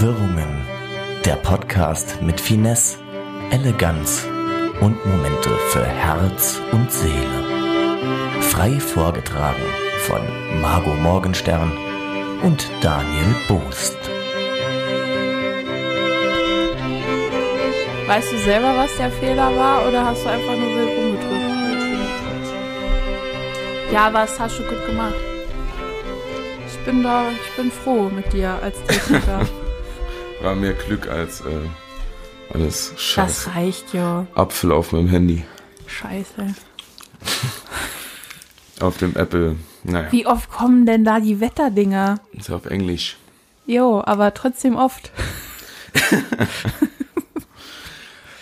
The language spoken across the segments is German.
Wirrungen. Der Podcast mit Finesse, Eleganz und Momente für Herz und Seele. Frei vorgetragen von Margot Morgenstern und Daniel Boost. Weißt du selber, was der Fehler war oder hast du einfach nur wild rumgedrückt? Ja, was hast du gut gemacht? Ich bin da, ich bin froh mit dir als Techniker. War mehr Glück als äh, alles Scheiße. das reicht ja. Apfel auf meinem Handy. Scheiße. Auf dem Apple. Naja, Wie oft kommen denn da die Wetterdinger? ist auf Englisch. Jo, aber trotzdem oft.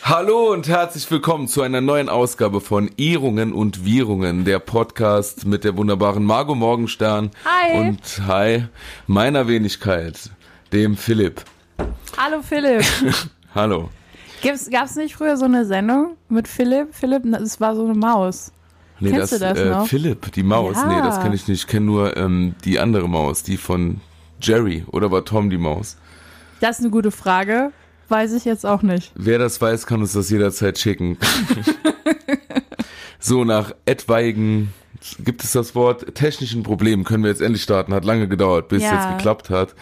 Hallo und herzlich willkommen zu einer neuen Ausgabe von Irrungen und Wirrungen, der Podcast mit der wunderbaren Margot Morgenstern. Hi. Und hi, meiner Wenigkeit, dem Philipp. Hallo Philipp. Hallo. Gibt's, gab's nicht früher so eine Sendung mit Philipp? Philipp, das war so eine Maus. Nee, Kennst das, du das äh, noch? Philipp, die Maus. Ja. Nee, das kenne ich nicht. Ich kenne nur ähm, die andere Maus, die von Jerry. Oder war Tom die Maus? Das ist eine gute Frage. Weiß ich jetzt auch nicht. Wer das weiß, kann uns das jederzeit schicken. so, nach etwaigen, gibt es das Wort, technischen Problemen können wir jetzt endlich starten. Hat lange gedauert, bis es Ja. jetzt geklappt hat.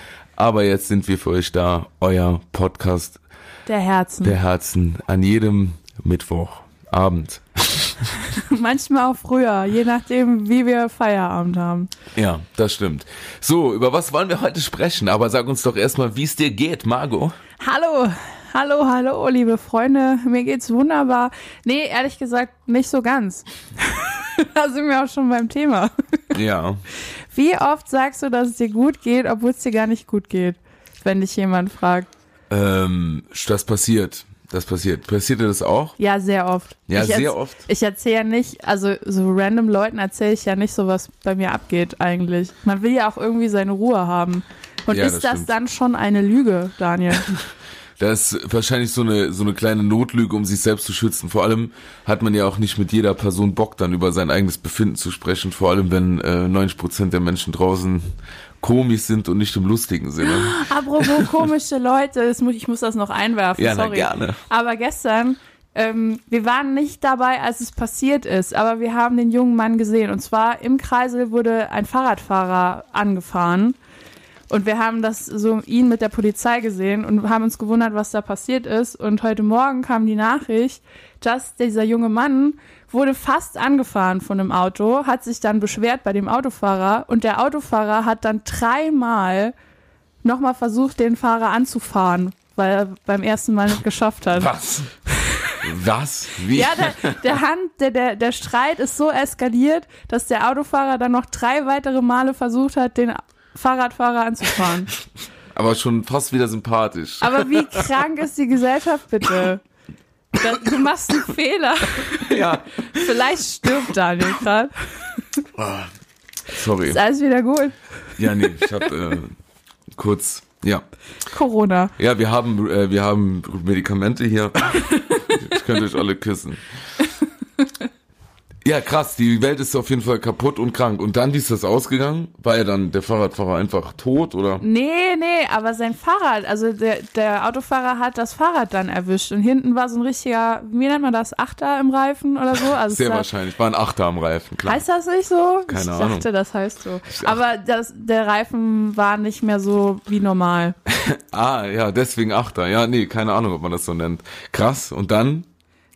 Aber jetzt sind wir für euch da. Euer Podcast Der Herzen. der Herzen an jedem Mittwochabend. Manchmal auch früher, je nachdem, wie wir Feierabend haben. Ja, das stimmt. So, über was wollen wir heute sprechen? Aber sag uns doch erstmal, wie es dir geht, Margot. Hallo, hallo, hallo, liebe Freunde. Mir geht's wunderbar. Nee, ehrlich gesagt, nicht so ganz. da sind wir auch schon beim Thema. Ja. Wie oft sagst du, dass es dir gut geht, obwohl es dir gar nicht gut geht, wenn dich jemand fragt? Ähm, das passiert. Das passiert. Passiert dir das auch? Ja, sehr oft. Ja, ich sehr oft. Ich erzähle ja nicht, also so random Leuten erzähle ich ja nicht so, was bei mir abgeht eigentlich. Man will ja auch irgendwie seine Ruhe haben. Und Ja, ist das das, dann schon eine Lüge, Daniel? Das ist wahrscheinlich so eine, so eine kleine Notlüge, um sich selbst zu schützen. Vor allem hat man ja auch nicht mit jeder Person Bock, dann über sein eigenes Befinden zu sprechen. Vor allem, wenn äh, 90 Prozent der Menschen draußen komisch sind und nicht im lustigen Sinne. Apropos komische Leute, muss, ich muss das noch einwerfen, Ja, sorry. gerne. Aber gestern, ähm, wir waren nicht dabei, als es passiert ist, aber wir haben den jungen Mann gesehen. Und zwar im Kreisel wurde ein Fahrradfahrer angefahren. Und wir haben das so ihn mit der Polizei gesehen und haben uns gewundert, was da passiert ist. Und heute Morgen kam die Nachricht, dass dieser junge Mann wurde fast angefahren von einem Auto, hat sich dann beschwert bei dem Autofahrer und der Autofahrer hat dann dreimal nochmal versucht, den Fahrer anzufahren, weil er beim ersten Mal nicht geschafft hat. Was? Was? Wie? Ja, der, der, Hand, der, der, der Streit ist so eskaliert, dass der Autofahrer dann noch drei weitere Male versucht hat, den Fahrradfahrer anzufahren. Aber schon fast wieder sympathisch. Aber wie krank ist die Gesellschaft bitte? Du machst einen Fehler. ja. Vielleicht stirbt Daniel gerade. Sorry. Ist alles wieder gut. Ja, nee, ich hab äh, kurz. Ja. Corona. Ja, wir haben, äh, wir haben Medikamente hier. ich könnte euch alle küssen. Ja, krass, die Welt ist auf jeden Fall kaputt und krank. Und dann, wie ist das ausgegangen? War ja dann der Fahrradfahrer einfach tot, oder? Nee, nee, aber sein Fahrrad, also der, der Autofahrer hat das Fahrrad dann erwischt und hinten war so ein richtiger, wie nennt man das, Achter im Reifen oder so? Also Sehr wahrscheinlich. War ein Achter am Reifen, klar. Heißt das nicht so? Keine ich Ahnung. dachte, das heißt so. Aber das, der Reifen war nicht mehr so wie normal. Ah, ja, deswegen Achter. Ja, nee, keine Ahnung, ob man das so nennt. Krass. Und dann?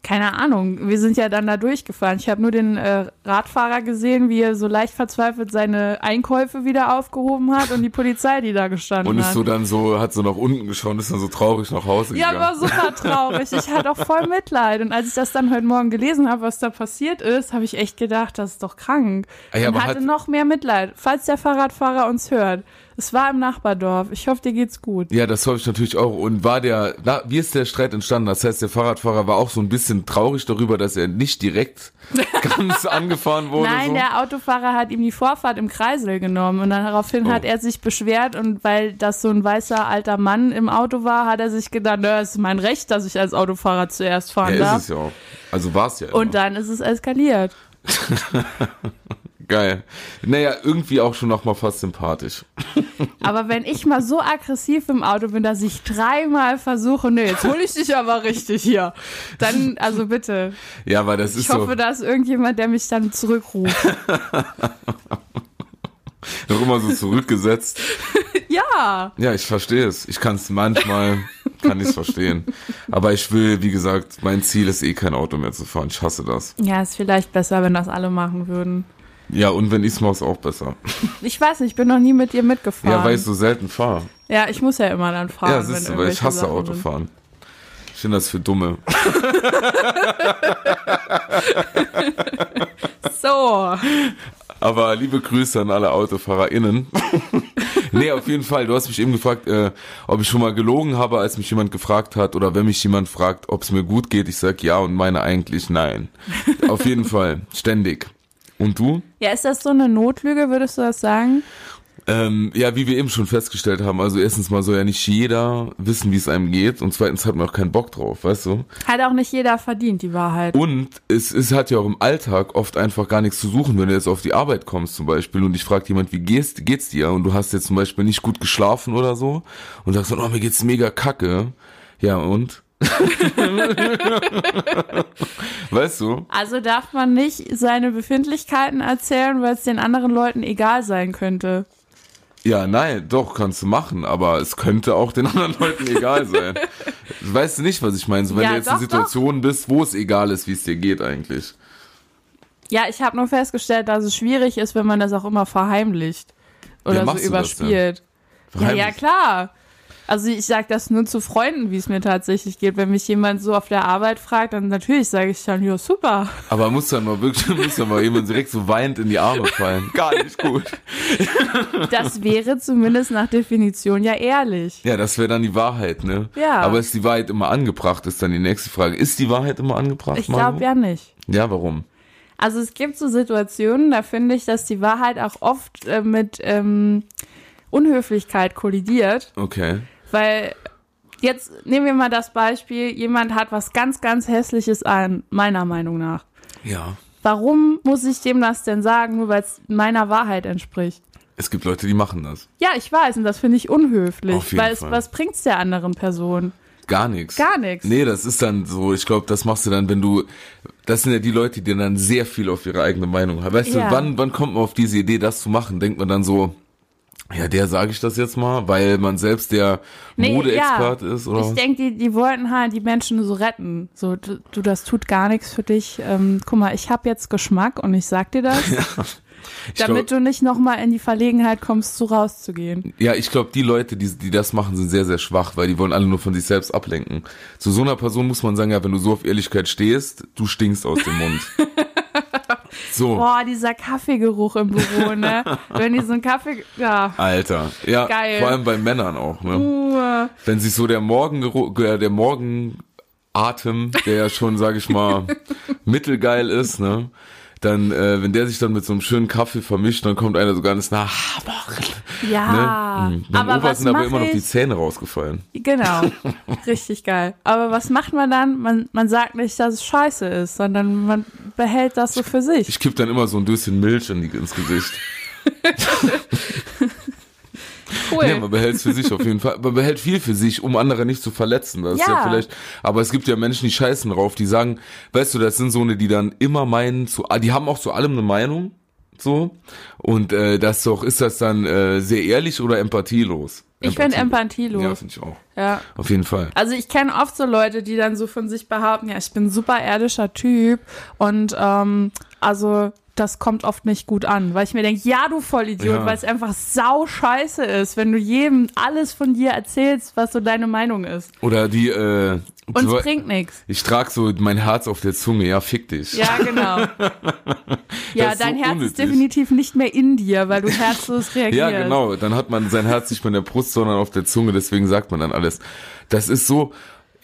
Keine Ahnung, wir sind ja dann da durchgefahren. Ich habe nur den äh, Radfahrer gesehen, wie er so leicht verzweifelt seine Einkäufe wieder aufgehoben hat und die Polizei, die da gestanden Und ist hat. so dann so, hat so nach unten geschaut, und ist dann so traurig nach Hause ja, gegangen. war super traurig. Ich hatte auch voll Mitleid. Und als ich das dann heute Morgen gelesen habe, was da passiert ist, habe ich echt gedacht, das ist doch krank. Ja, und hatte hat- noch mehr Mitleid. Falls der Fahrradfahrer uns hört. Es war im Nachbardorf. Ich hoffe, dir geht's gut. Ja, das hoffe ich natürlich auch. Und war der, na, wie ist der Streit entstanden? Das heißt, der Fahrradfahrer war auch so ein bisschen traurig darüber, dass er nicht direkt ganz angefahren wurde. Nein, so. der Autofahrer hat ihm die Vorfahrt im Kreisel genommen und dann daraufhin Oh. hat er sich beschwert und weil das so ein weißer alter Mann im Auto war, hat er sich gedacht, na, es ist mein Recht, dass ich als Autofahrer zuerst fahren ja, darf. ist es ja auch. Also war es ja. Und immer. dann ist es eskaliert. Geil. Naja, irgendwie auch schon noch mal fast sympathisch. Aber wenn ich mal so aggressiv im Auto bin, dass ich dreimal versuche, nee, jetzt hole ich dich aber richtig hier. Dann, also bitte. Ja, aber das ist Ich hoffe, so. da ist irgendjemand, der mich dann zurückruft. Noch immer so zurückgesetzt. Ja. Ja, ich verstehe es. Ich kann es manchmal, kann ich es verstehen. Aber ich will, wie gesagt, mein Ziel ist eh kein Auto mehr zu fahren. Ich hasse das. Ja, ist vielleicht besser, wenn das alle machen würden. Ja, und wenn ich's mache, ist auch besser. Ich weiß nicht, ich bin noch nie mit dir mitgefahren. Ja, weil ich so selten fahre. Ja, ich muss ja immer dann fahren. Ja, wenn siehst du, weil ich hasse Sachen sind. Autofahren. Ich finde das für Dumme. So. Aber liebe Grüße an alle AutofahrerInnen. nee, auf jeden Fall. Du hast mich eben gefragt, äh, ob ich schon mal gelogen habe, als mich jemand gefragt hat, oder wenn mich jemand fragt, ob es mir gut geht. Ich sag ja und meine eigentlich nein. auf jeden Fall. Ständig. Und du? Ja, ist das so eine Notlüge, würdest du das sagen? Ähm, ja, wie wir eben schon festgestellt haben, also erstens mal soll ja nicht jeder wissen, wie es einem geht und zweitens hat man auch keinen Bock drauf, weißt du? Hat auch nicht jeder verdient, die Wahrheit. Und es, es hat ja auch im Alltag oft einfach gar nichts zu suchen, wenn du jetzt auf die Arbeit kommst zum Beispiel und dich fragt jemand, wie geht's, geht's dir? Und du hast jetzt zum Beispiel nicht gut geschlafen oder so und sagst dann, oh, mir geht's mega kacke. Ja, und? weißt du? Also darf man nicht seine Befindlichkeiten erzählen, weil es den anderen Leuten egal sein könnte. Ja, nein, doch, kannst du machen, aber es könnte auch den anderen Leuten egal sein. Weißt du nicht, was ich meine? So, wenn Ja, du jetzt doch, in Situationen bist, wo es egal ist, wie es dir geht eigentlich. Ja, ich habe nur festgestellt, dass es schwierig ist, wenn man das auch immer verheimlicht oder so das denn? überspielt. Ja, ja, klar. Also ich sage das nur zu Freunden, wie es mir tatsächlich geht. Wenn mich jemand so auf der Arbeit fragt, dann natürlich sage ich dann, ja, super. Aber muss dann mal wirklich, muss dann mal jemand direkt so weint in die Arme fallen. Gar nicht gut. Das wäre zumindest nach Definition ja ehrlich. Ja, das wäre dann die Wahrheit, ne? Ja. Aber ist die Wahrheit immer angebracht, ist dann die nächste Frage. Ist die Wahrheit immer angebracht, Ich glaube ja nicht. Ja, warum? Also es gibt so Situationen, da finde ich, dass die Wahrheit auch oft äh, mit ähm, Unhöflichkeit kollidiert, Okay. Weil jetzt nehmen wir mal das Beispiel, jemand hat was ganz, ganz hässliches an, meiner Meinung nach. Ja. Warum muss ich dem das denn sagen, nur weil es meiner Wahrheit entspricht? Es gibt Leute, die machen das. Ja, ich weiß, und das finde ich unhöflich, Auf jeden weil es, Fall. was bringt's der anderen Person? Gar nichts. Gar nichts. Nee, das ist dann so, ich glaube, das machst du dann, wenn du, das sind ja die Leute, die dann sehr viel auf ihre eigene Meinung haben. Weißt Ja. du, wann, wann kommt man auf diese Idee, das zu machen? Denkt man dann so, ja, der sage ich das jetzt mal, weil man selbst der Nee, Modeexpert ja. ist, oder Ich denke, die, die wollten halt die Menschen so retten. So, du, du das tut gar nichts für dich. Ähm, guck mal, ich habe jetzt Geschmack und ich sag dir das, Ich damit glaub, du nicht nochmal in die Verlegenheit kommst, so rauszugehen. ja, ich glaube, die Leute, die, die das machen, sind sehr, sehr schwach, weil die wollen alle nur von sich selbst ablenken. Zu so einer Person muss man sagen, ja, wenn du so auf Ehrlichkeit stehst, du stinkst aus dem Mund. so. Boah, dieser Kaffeegeruch im Büro, ne? Wenn die so einen Kaffee, ja. Alter, ja, Geil. vor allem bei Männern auch, ne? Uh, Wenn sich so der Morgengeruch, äh, der Morgenatem, der ja schon, sag ich mal, mittelgeil ist, ne? Dann, äh, wenn der sich dann mit so einem schönen Kaffee vermischt, dann kommt einer so ganz nah. Ah, morgen, ja. Ne? Beim Aber Opa was sind aber immer noch die? Zähne rausgefallen. Genau. Richtig geil. Aber was macht man dann? Man, man sagt nicht, dass es scheiße ist, sondern man behält das so für sich. Ich kipp dann immer so ein Döschen Milch in die, ins Gesicht. Cool. Ja, man behält es für sich auf jeden Fall. Man behält viel für sich, um andere nicht zu verletzen. Das ist ja Ja. vielleicht, aber es gibt ja Menschen, die scheißen drauf, die sagen, weißt du, das sind so eine, die dann immer meinen, zu, die haben auch zu allem eine Meinung, so. Und äh, das doch, ist das dann äh, sehr ehrlich oder empathielos? Ich Empathie- empathielos. Ja, Ja, finde ich auch. Auf jeden Fall. Also ich kenne oft so Leute, die dann so von sich behaupten, ja, ich bin super ehrlicher Typ und ähm, also das kommt oft nicht gut an, weil ich mir denke, ja, du Vollidiot, Ja. weil es einfach sau scheiße ist, wenn du jedem alles von dir erzählst, was so deine Meinung ist. Oder die, äh, Und es bringt nichts. ich trage so mein Herz auf der Zunge, ja, fick dich. Ja, genau. Ja, ist so dein Herz unnötig. ist definitiv nicht mehr in dir, weil du herzlos reagierst. Ja, genau. Dann hat man sein Herz nicht mehr in der Brust, sondern auf der Zunge. Deswegen sagt man dann alles. Das ist so,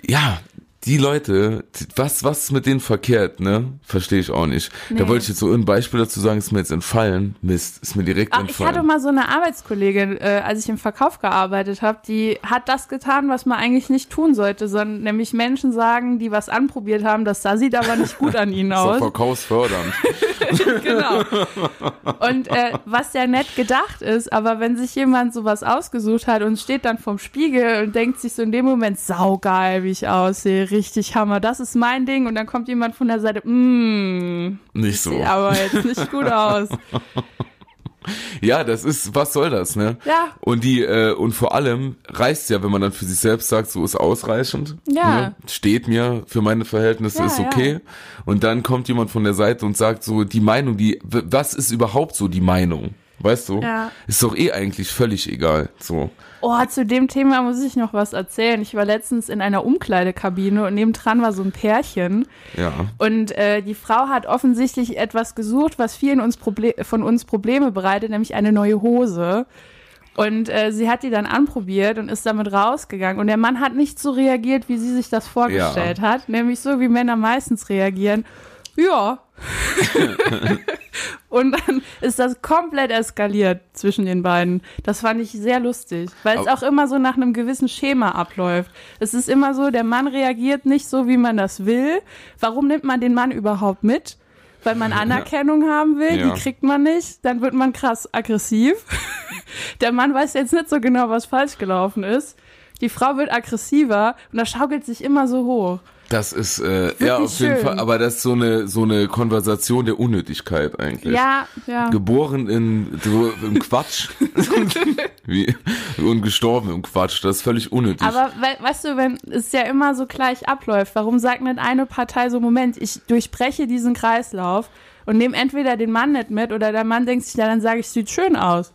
ja, die Leute, was, was mit denen verkehrt, ne? Verstehe ich auch nicht. Da Nee. wollte ich jetzt so ein Beispiel dazu sagen, ist mir jetzt entfallen. Mist, ist mir direkt Ach, ich entfallen. hatte mal so eine Arbeitskollegin, äh, als ich im Verkauf gearbeitet habe, die hat das getan, was man eigentlich nicht tun sollte, sondern nämlich Menschen sagen, die was anprobiert haben, das sah sieht aber nicht gut an ihnen aus. verkaufsfördernd. genau. Und äh, was ja nett gedacht ist, aber wenn sich jemand sowas ausgesucht hat und steht dann vorm Spiegel und denkt sich so in dem Moment, saugeil, wie ich aussehe, richtig Hammer, das ist mein Ding und dann kommt jemand von der Seite, mmm, Nicht so. sieht aber jetzt nicht gut aus. Ja, das ist, was soll das, ne? Ja. Und die, äh, und vor allem reicht's ja, wenn man dann für sich selbst sagt, so ist ausreichend. Ja. Ne? Steht mir für meine Verhältnisse, Ja, ist okay. ja. Und dann kommt jemand von der Seite und sagt so, die Meinung, die, was ist überhaupt so die Meinung? Weißt du? Ja. Ist doch eh eigentlich völlig egal. So. Oh, zu dem Thema muss ich noch was erzählen. Ich war letztens in einer Umkleidekabine und nebendran war so ein Pärchen. Ja. Und äh, die Frau hat offensichtlich etwas gesucht, was vielen uns Proble von uns Probleme bereitet, nämlich eine neue Hose. Und äh, sie hat die dann anprobiert und ist damit rausgegangen. Und der Mann hat nicht so reagiert, wie sie sich das vorgestellt hat. Nämlich so, wie Männer meistens reagieren. Ja. und dann ist das komplett eskaliert zwischen den beiden. Das fand ich sehr lustig, weil es auch immer so nach einem gewissen Schema abläuft. Es ist immer so, der Mann reagiert nicht so, wie man das will. Warum nimmt man den Mann überhaupt mit? Weil man Anerkennung haben will, Ja. die kriegt man nicht, dann wird man krass aggressiv. Der Mann weiß jetzt nicht so genau, was falsch gelaufen ist. Die Frau wird aggressiver und das schaukelt sich immer so hoch. Das ist, äh, ja, auf jeden schön. Fall, aber das ist so eine, so eine Konversation der Unnötigkeit eigentlich. Ja, ja. Geboren in, so, im Quatsch. Wie, und gestorben im Quatsch. Das ist völlig unnötig. Aber we weißt du, wenn es ja immer so gleich abläuft, warum sagt nicht eine Partei so, Moment, ich durchbreche diesen Kreislauf und nehme entweder den Mann nicht mit oder der Mann denkt sich, ja, dann sage ich, sieht schön aus.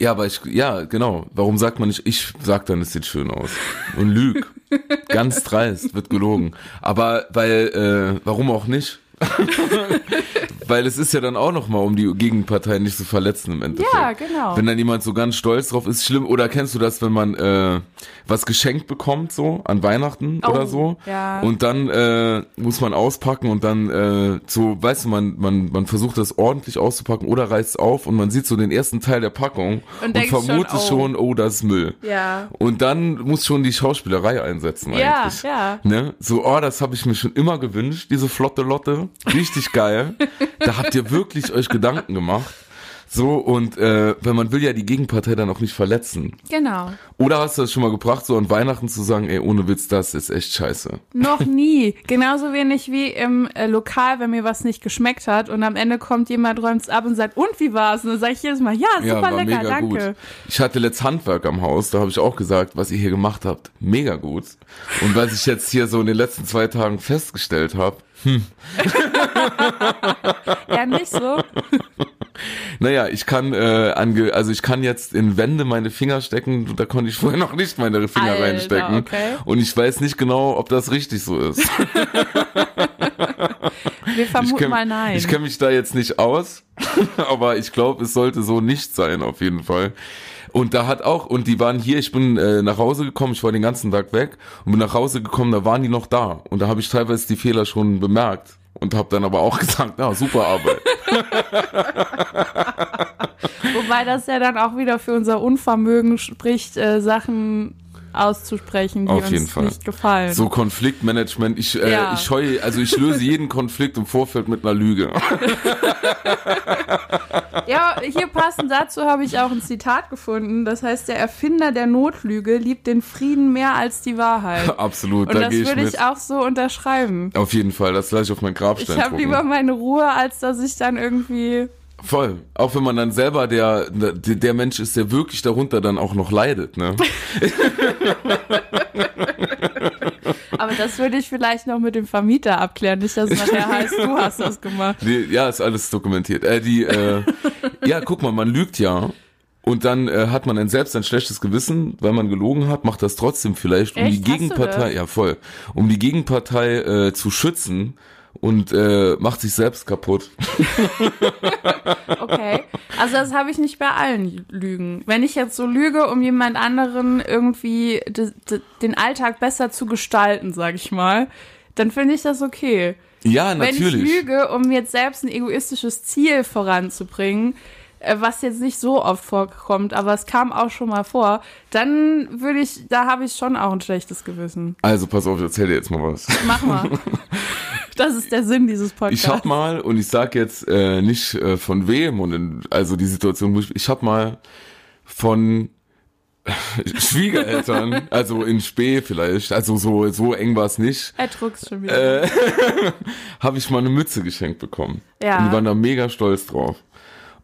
Ja, aber ich, ja, genau. Warum sagt man nicht, ich sag dann, es sieht schön aus. Und lüg. Ganz dreist, wird gelogen. Aber, weil, äh, warum auch nicht? weil es ist ja dann auch nochmal, um die Gegenpartei nicht zu verletzen im Endeffekt. Ja, genau. Wenn dann jemand so ganz stolz drauf ist, schlimm. Oder kennst du das, wenn man äh, was geschenkt bekommt, so an Weihnachten Oh, oder so? ja. Und dann äh, muss man auspacken und dann äh, so, weißt du, man, man, man versucht das ordentlich auszupacken oder reißt auf und man sieht so den ersten Teil der Packung Und und, denkt schon, vermutet oh. schon, oh, das ist Müll. Ja. Und dann muss schon die Schauspielerei einsetzen Ja, eigentlich. ja. Ne? So, oh, das habe ich mir schon immer gewünscht, diese flotte Lotte. Richtig geil. da habt ihr wirklich euch Gedanken gemacht. So, und äh, weil man will ja die Gegenpartei dann auch nicht verletzen. Genau. Oder hast du das schon mal gebracht, so an Weihnachten zu sagen, ey, ohne Witz, das ist echt scheiße. Noch nie. Genauso wenig wie im äh, Lokal, wenn mir was nicht geschmeckt hat und am Ende kommt jemand, räumt's ab und sagt, und wie war's? Und dann sage ich jedes Mal, ja, super ja, lecker, danke. gut. Ich hatte letzt Handwerk am Haus, da habe ich auch gesagt, was ihr hier gemacht habt, mega gut. Und was ich jetzt hier so in den letzten zwei Tagen festgestellt habe, Ja, nicht so. Naja, ich kann äh, ange also ich kann jetzt in Wände meine Finger stecken, da konnte ich vorher noch nicht meine Finger Alter, reinstecken. okay. Und ich weiß nicht genau, ob das richtig so ist. Wir vermuten kenn- mal nein. Ich kenne mich da jetzt nicht aus, aber ich glaube, es sollte so nicht sein, auf jeden Fall. Und da hat auch, und die waren hier, ich bin äh, nach Hause gekommen, ich war den ganzen Tag weg und bin nach Hause gekommen, da waren die noch da. Und da habe ich teilweise die Fehler schon bemerkt und habe dann aber auch gesagt, ja, super Arbeit. Wobei das ja dann auch wieder für unser Unvermögen spricht, äh, Sachen auszusprechen, die Auf uns jeden Fall. nicht gefallen. So Konfliktmanagement, ich, äh, Ja. ich scheue, also ich löse jeden Konflikt im Vorfeld mit einer Lüge. Ja, hier passend dazu habe ich auch ein Zitat gefunden. Das heißt, der Erfinder der Notlüge liebt den Frieden mehr als die Wahrheit. Absolut, Und da das ich würde ich auch so unterschreiben. Auf jeden Fall, das lasse ich auf Ich Grabstein habe drucken. lieber meine Ruhe, als dass ich dann irgendwie. Voll. Auch wenn man dann selber der, der, der Mensch ist, der wirklich darunter dann auch noch leidet, ne? Aber das würde ich vielleicht noch mit dem Vermieter abklären. Nicht, dass nachher heißt, du hast das gemacht. Die, ja, ist alles dokumentiert. Äh, die, äh, ja, guck mal, man lügt ja. Und dann äh, hat man dann selbst ein schlechtes Gewissen, weil man gelogen hat, macht das trotzdem vielleicht, um Echt? die Gegenpartei, ja voll, um die Gegenpartei äh, zu schützen und äh, macht sich selbst kaputt. Okay. Also das habe ich nicht bei allen Lügen. Wenn ich jetzt so lüge, um jemand anderen irgendwie de, de, den Alltag besser zu gestalten, sag ich mal, dann finde ich das okay. Ja, Wenn ich natürlich. lüge, um jetzt selbst ein egoistisches Ziel voranzubringen, was jetzt nicht so oft vorkommt, aber es kam auch schon mal vor, dann würde ich, da habe ich schon auch ein schlechtes Gewissen. Also pass auf, ich erzähl dir jetzt mal was. Mach mal. Das ist der Sinn dieses Podcasts. Ich hab mal, und ich sag jetzt äh, nicht äh, von wem, und in, also die Situation, ich, ich hab mal von Schwiegereltern, also in Spee vielleicht, also so, so eng war es nicht, er druckst schon wieder. äh, habe ich mal eine Mütze geschenkt bekommen. Ja. Und die waren da mega stolz drauf.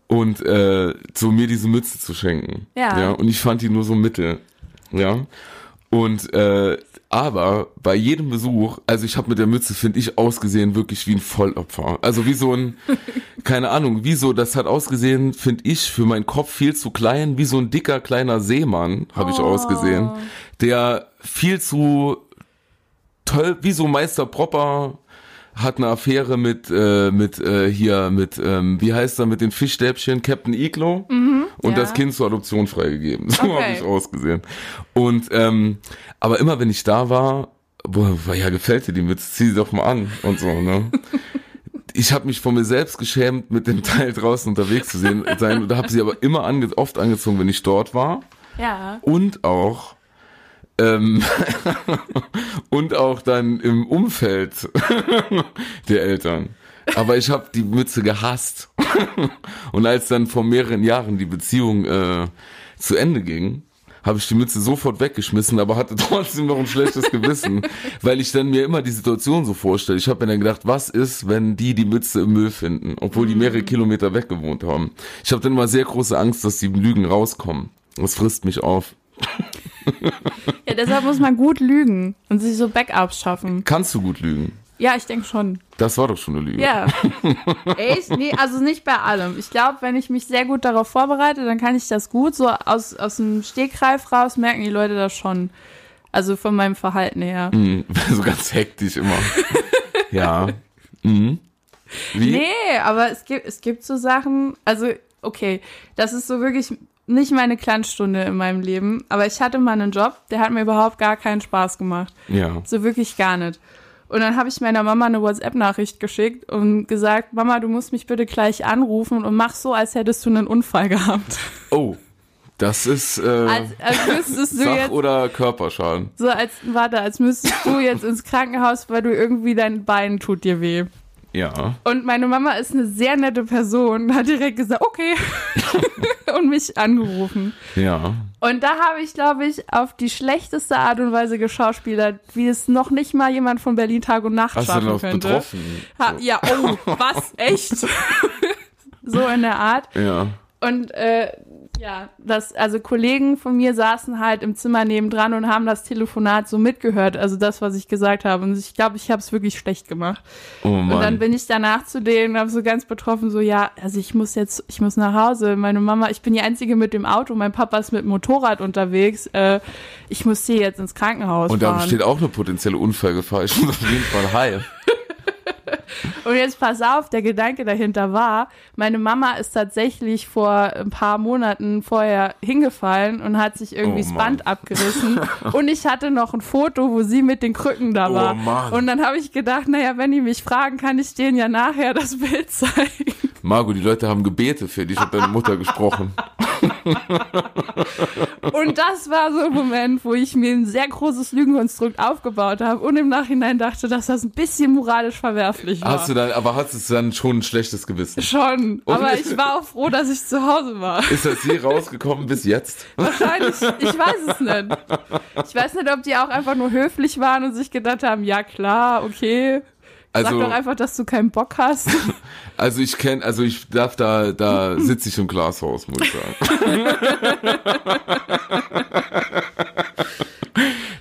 Und äh, so mir diese Mütze zu schenken. Ja. ja. Und ich fand die nur so mittel. Ja. Und äh, aber bei jedem Besuch, also ich habe mit der Mütze, finde ich, ausgesehen wirklich wie ein Vollopfer. Also wie so ein, keine Ahnung, wie so, das hat ausgesehen, finde ich, für meinen Kopf viel zu klein, wie so ein dicker kleiner Seemann, habe ich Oh. ausgesehen, der viel zu toll, wie so Meister Propper hat eine Affäre mit äh, mit äh, hier mit ähm, wie heißt er mit den Fischstäbchen Captain Iglo und ja. das Kind zur Adoption freigegeben. So Okay. habe ich ausgesehen. Und ähm, aber immer wenn ich da war, boah, ja gefällt dir die Mütze, zieh sie doch mal an und so ne. Ich habe mich von mir selbst geschämt, mit dem Teil draußen unterwegs zu sehen, sein. Und habe sie aber immer ange oft angezogen, wenn ich dort war ja. und auch ähm, und auch dann im Umfeld der Eltern. Aber ich habe die Mütze gehasst. und als dann vor mehreren Jahren die Beziehung äh, zu Ende ging, habe ich die Mütze sofort weggeschmissen, aber hatte trotzdem noch ein schlechtes Gewissen, weil ich dann mir immer die Situation so vorstelle. Ich habe mir dann gedacht, was ist, wenn die die Mütze im Müll finden, obwohl die mehrere Kilometer weg gewohnt haben. Ich habe dann immer sehr große Angst, dass die Lügen rauskommen. Das frisst mich auf. Ja, deshalb muss man gut lügen und sich so Backups schaffen. Kannst du gut lügen? Ja, ich denke schon. Das war doch schon eine Lüge. Ja. Echt? Nee, also nicht bei allem. Ich glaube, wenn ich mich sehr gut darauf vorbereite, dann kann ich das gut so aus, aus dem Stegreif raus merken die Leute das schon. Also von meinem Verhalten her. Mhm. So ganz hektisch immer. ja. Mhm. Wie? Nee, aber es gibt, es gibt so Sachen, also okay, das ist so wirklich nicht meine Glanzstunde in meinem Leben, aber ich hatte mal einen Job, der hat mir überhaupt gar keinen Spaß gemacht. Ja. So wirklich gar nicht. Und dann habe ich meiner Mama eine WhatsApp-Nachricht geschickt und gesagt, Mama, du musst mich bitte gleich anrufen und mach so, als hättest du einen Unfall gehabt. Oh. Das ist äh, Als, als müsstest du Sach- jetzt, oder Körperschaden. so als, warte, als müsstest du jetzt ins Krankenhaus, weil du irgendwie dein Bein tut dir weh. Ja. Und meine Mama ist eine sehr nette Person, hat direkt gesagt, okay. und mich angerufen. Ja. Und da habe ich, glaube ich, auf die schlechteste Art und Weise geschauspielert, wie es noch nicht mal jemand von Berlin Tag und Nacht Hast du schaffen auch könnte. betroffen? Ha, ja, oh, was? Echt? so in der Art. Ja. Und äh, ja, das, also Kollegen von mir saßen halt im Zimmer nebendran und haben das Telefonat so mitgehört, also das, was ich gesagt habe. Und ich glaube, ich habe es wirklich schlecht gemacht. Oh Und dann Mann. bin ich danach zu denen und habe so ganz betroffen so, ja, also ich muss jetzt, ich muss nach Hause. Meine Mama, ich bin die Einzige mit dem Auto, mein Papa ist mit dem Motorrad unterwegs. Äh, ich muss hier jetzt ins Krankenhaus Und da besteht auch eine potenzielle Unfallgefahr. Ich muss auf jeden Fall heil. Und jetzt pass auf, der Gedanke dahinter war, meine Mama ist tatsächlich vor ein paar Monaten vorher hingefallen und hat sich irgendwie Oh das. Band abgerissen. und ich hatte noch ein Foto, wo sie mit den Krücken da Oh war. Mann. Und dann habe ich gedacht, naja, wenn die mich fragen, kann ich denen ja nachher das Bild zeigen. Margot, die Leute haben Gebete für dich, hat deine Mutter gesprochen. Und das war so ein Moment, wo ich mir ein sehr großes Lügenkonstrukt aufgebaut habe und im Nachhinein dachte, dass das ein bisschen moralisch verwerflich war. Hast du dann, aber hast du dann schon ein schlechtes Gewissen? Schon. Und- Aber ich war auch froh, dass ich zu Hause war. Ist das je rausgekommen bis jetzt? Wahrscheinlich, ich weiß es nicht. Ich weiß nicht, ob die auch einfach nur höflich waren und sich gedacht haben, ja klar, okay. Sag Also, doch einfach, dass du keinen Bock hast. also ich kenne, also ich darf da, da sitze ich im Glashaus, muss ich sagen.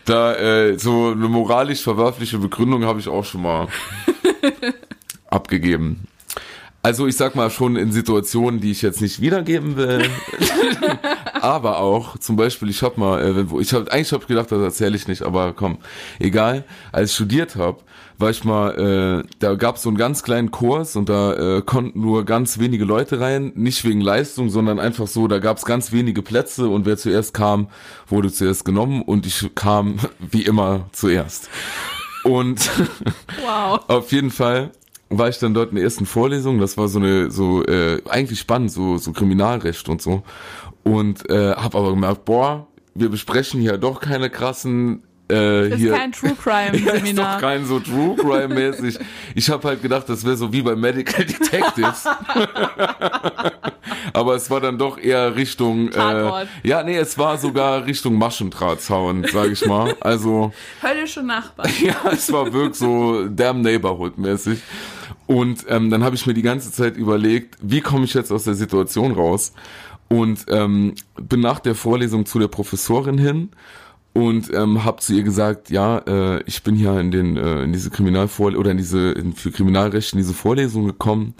da äh, so eine moralisch verwerfliche Begründung habe ich auch schon mal abgegeben. Also ich sag mal schon in Situationen, die ich jetzt nicht wiedergeben will, aber auch zum Beispiel, ich habe mal, äh, ich habe eigentlich habe ich gedacht, das erzähle ich nicht, aber komm, egal. Als ich studiert habe, war ich mal, äh, da gab es so einen ganz kleinen Kurs und da äh, konnten nur ganz wenige Leute rein, nicht wegen Leistung, sondern einfach so, da gab es ganz wenige Plätze und wer zuerst kam, wurde zuerst genommen und ich kam wie immer zuerst. Und Wow. auf jeden Fall war ich dann dort in der ersten Vorlesung. Das war so eine, so äh, eigentlich spannend, so so Kriminalrecht und so. Und äh, habe aber gemerkt, boah, wir besprechen hier doch keine krassen äh, Ist hier. kein True Crime ja, ist doch Seminar. kein so True Crime mäßig. Ich habe halt gedacht, das wäre so wie bei Medical Detectives. Aber es war dann doch eher Richtung äh, Tatort. Ja, nee, es war sogar Richtung Maschendrahtzaun, sag ich mal. Also Höllische Nachbarn. ja, es war wirklich so damn Neighborhood mäßig. Und ähm, dann habe ich mir die ganze Zeit überlegt, wie komme ich jetzt aus der Situation raus? Und ähm, bin nach der Vorlesung zu der Professorin hin und ähm, habe zu ihr gesagt, ja, äh, ich bin hier in den äh, in diese Kriminalvorlesung oder in diese in, für Kriminalrecht in diese Vorlesung gekommen,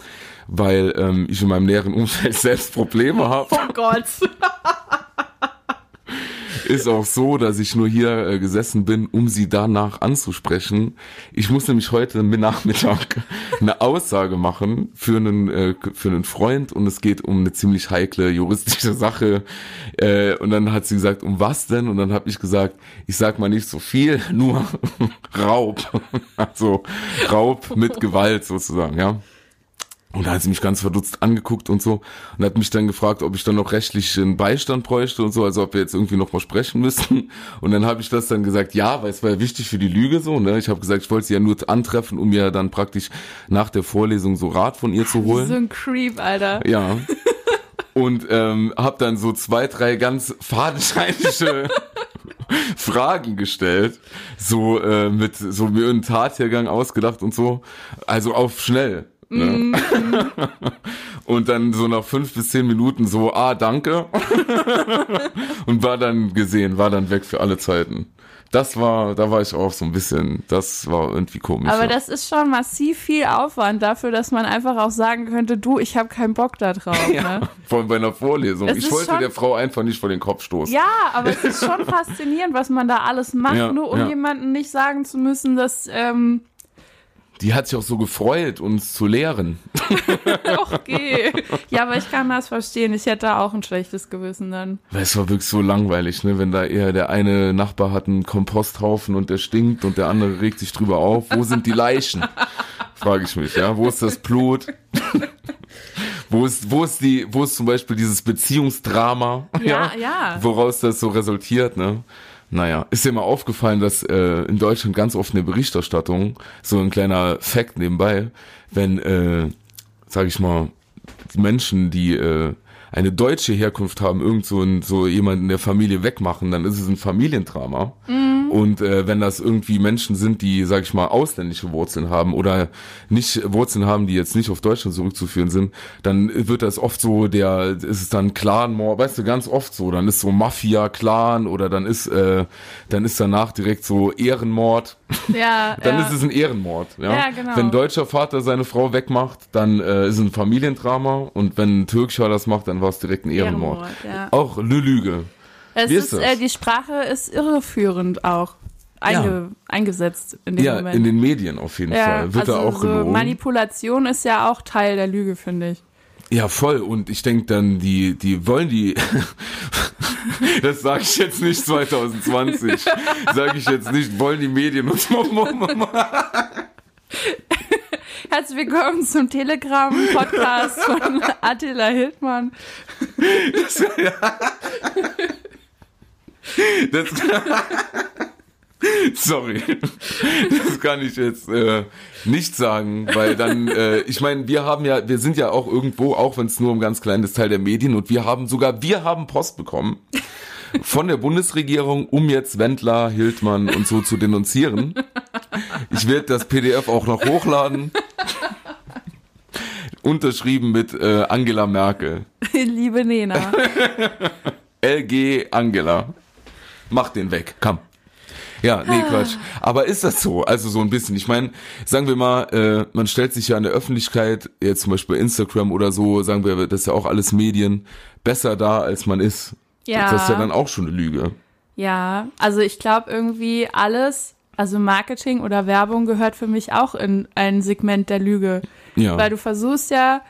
weil ähm, ich in meinem näheren Umfeld selbst Probleme habe. Oh Gott. Ist auch so, dass ich nur hier äh, gesessen bin, um sie danach anzusprechen. Ich muss nämlich heute Nachmittag eine Aussage machen für einen äh, für einen Freund und es geht um eine ziemlich heikle juristische Sache. Äh, und dann hat sie gesagt, um was denn? Und dann habe ich gesagt, ich sag mal nicht so viel, nur Raub. Also Raub mit Gewalt sozusagen, ja. Und da hat sie mich ganz verdutzt angeguckt und so und hat mich dann gefragt, ob ich dann noch rechtlichen Beistand bräuchte und so, also ob wir jetzt irgendwie noch mal sprechen müssten. Und dann habe ich das dann gesagt, ja, weil es war ja wichtig für die Lüge so, ne? Ich habe gesagt, ich wollte sie ja nur antreffen, um mir dann praktisch nach der Vorlesung so Rat von ihr zu holen. So ein Creep, Alter. Ja. Und ähm, habe dann so zwei, drei ganz fadenscheinliche Fragen gestellt, so äh, mit so mir einen Tathergang ausgedacht und so, also auf schnell. Ne? und dann so nach fünf bis zehn Minuten so, ah, danke. und war dann gesehen, war dann weg für alle Zeiten. Das war, da war ich auch so ein bisschen, das war irgendwie komisch. Aber ja. das ist schon massiv viel Aufwand dafür, dass man einfach auch sagen könnte, du, ich habe keinen Bock da drauf. ja, Ne? vor allem bei einer Vorlesung. Es ich wollte schon- der Frau einfach nicht vor den Kopf stoßen. Ja, aber es ist schon faszinierend, was man da alles macht, Ja, nur um ja. jemandem nicht sagen zu müssen, dass ähm, Die hat sich auch so gefreut, uns zu lehren. okay. Ja, aber ich kann das verstehen. Ich hätte auch ein schlechtes Gewissen dann. Weil es war wirklich so langweilig, ne? Wenn da eher der eine Nachbar hat einen Komposthaufen und der stinkt und der andere regt sich drüber auf. Wo sind die Leichen? Frage ich mich, ja. Wo ist das Blut? wo ist, wo ist die, wo ist zum Beispiel dieses Beziehungsdrama? Ja, ja. Woraus das so resultiert, ne? Naja, ist dir mal aufgefallen, dass äh, in Deutschland ganz oft in der Berichterstattung, so ein kleiner Fact nebenbei, wenn, äh, sag ich mal, die Menschen, die äh, eine deutsche Herkunft haben, irgend so, so jemanden in der Familie wegmachen, dann ist es ein Familiendrama. Und äh, wenn das irgendwie Menschen sind, die, sag ich mal, ausländische Wurzeln haben oder nicht Wurzeln haben, die jetzt nicht auf Deutschland zurückzuführen sind, dann wird das oft so, der ist es dann Clanmord, weißt du, ganz oft so, dann ist so Mafia-Clan oder dann ist, äh, dann ist danach direkt so Ehrenmord. Ja, Dann ja. ist es ein Ehrenmord. Ja? Ja, genau. Wenn ein deutscher Vater seine Frau wegmacht, dann äh, ist es ein Familiendrama und wenn ein türkischer das macht, dann war es direkt ein Ehrenmord. Ehrenmord, ja. Auch eine Lüge. Es Wie ist, ist äh, die Sprache ist irreführend auch einge eingesetzt in dem Ja, Moment. in den Medien auf jeden ja, Fall. Wird also da auch so gelogen. Manipulation ist ja auch Teil der Lüge, finde ich. Ja, voll. Und ich denke dann, die, die wollen die. das sage ich jetzt nicht 2020. sage ich jetzt nicht, wollen die Medien uns. Herzlich willkommen zum Telegram-Podcast von Attila Hildmann. Das, sorry. Das kann ich jetzt äh, nicht sagen, weil dann, äh, ich meine, wir haben ja, wir sind ja auch irgendwo, auch wenn es nur ein ganz kleines Teil der Medien und wir haben sogar, wir haben Post bekommen von der Bundesregierung, um jetzt Wendler, Hildmann und so zu denunzieren. Ich werde das PDF auch noch hochladen. Unterschrieben mit äh, Angela Merkel. Liebe Nena. LG Angela. Mach den weg, komm. Ja, nee, Quatsch. Aber ist das so? Also so ein bisschen. Ich meine, sagen wir mal, äh, man stellt sich ja in der Öffentlichkeit, jetzt zum Beispiel bei Instagram oder so, sagen wir, das ist ja auch alles Medien, besser da, als man ist. Ja. Das ist ja dann auch schon eine Lüge. Ja, also ich glaube irgendwie alles, also Marketing oder Werbung gehört für mich auch in ein Segment der Lüge. Ja. Weil du versuchst ja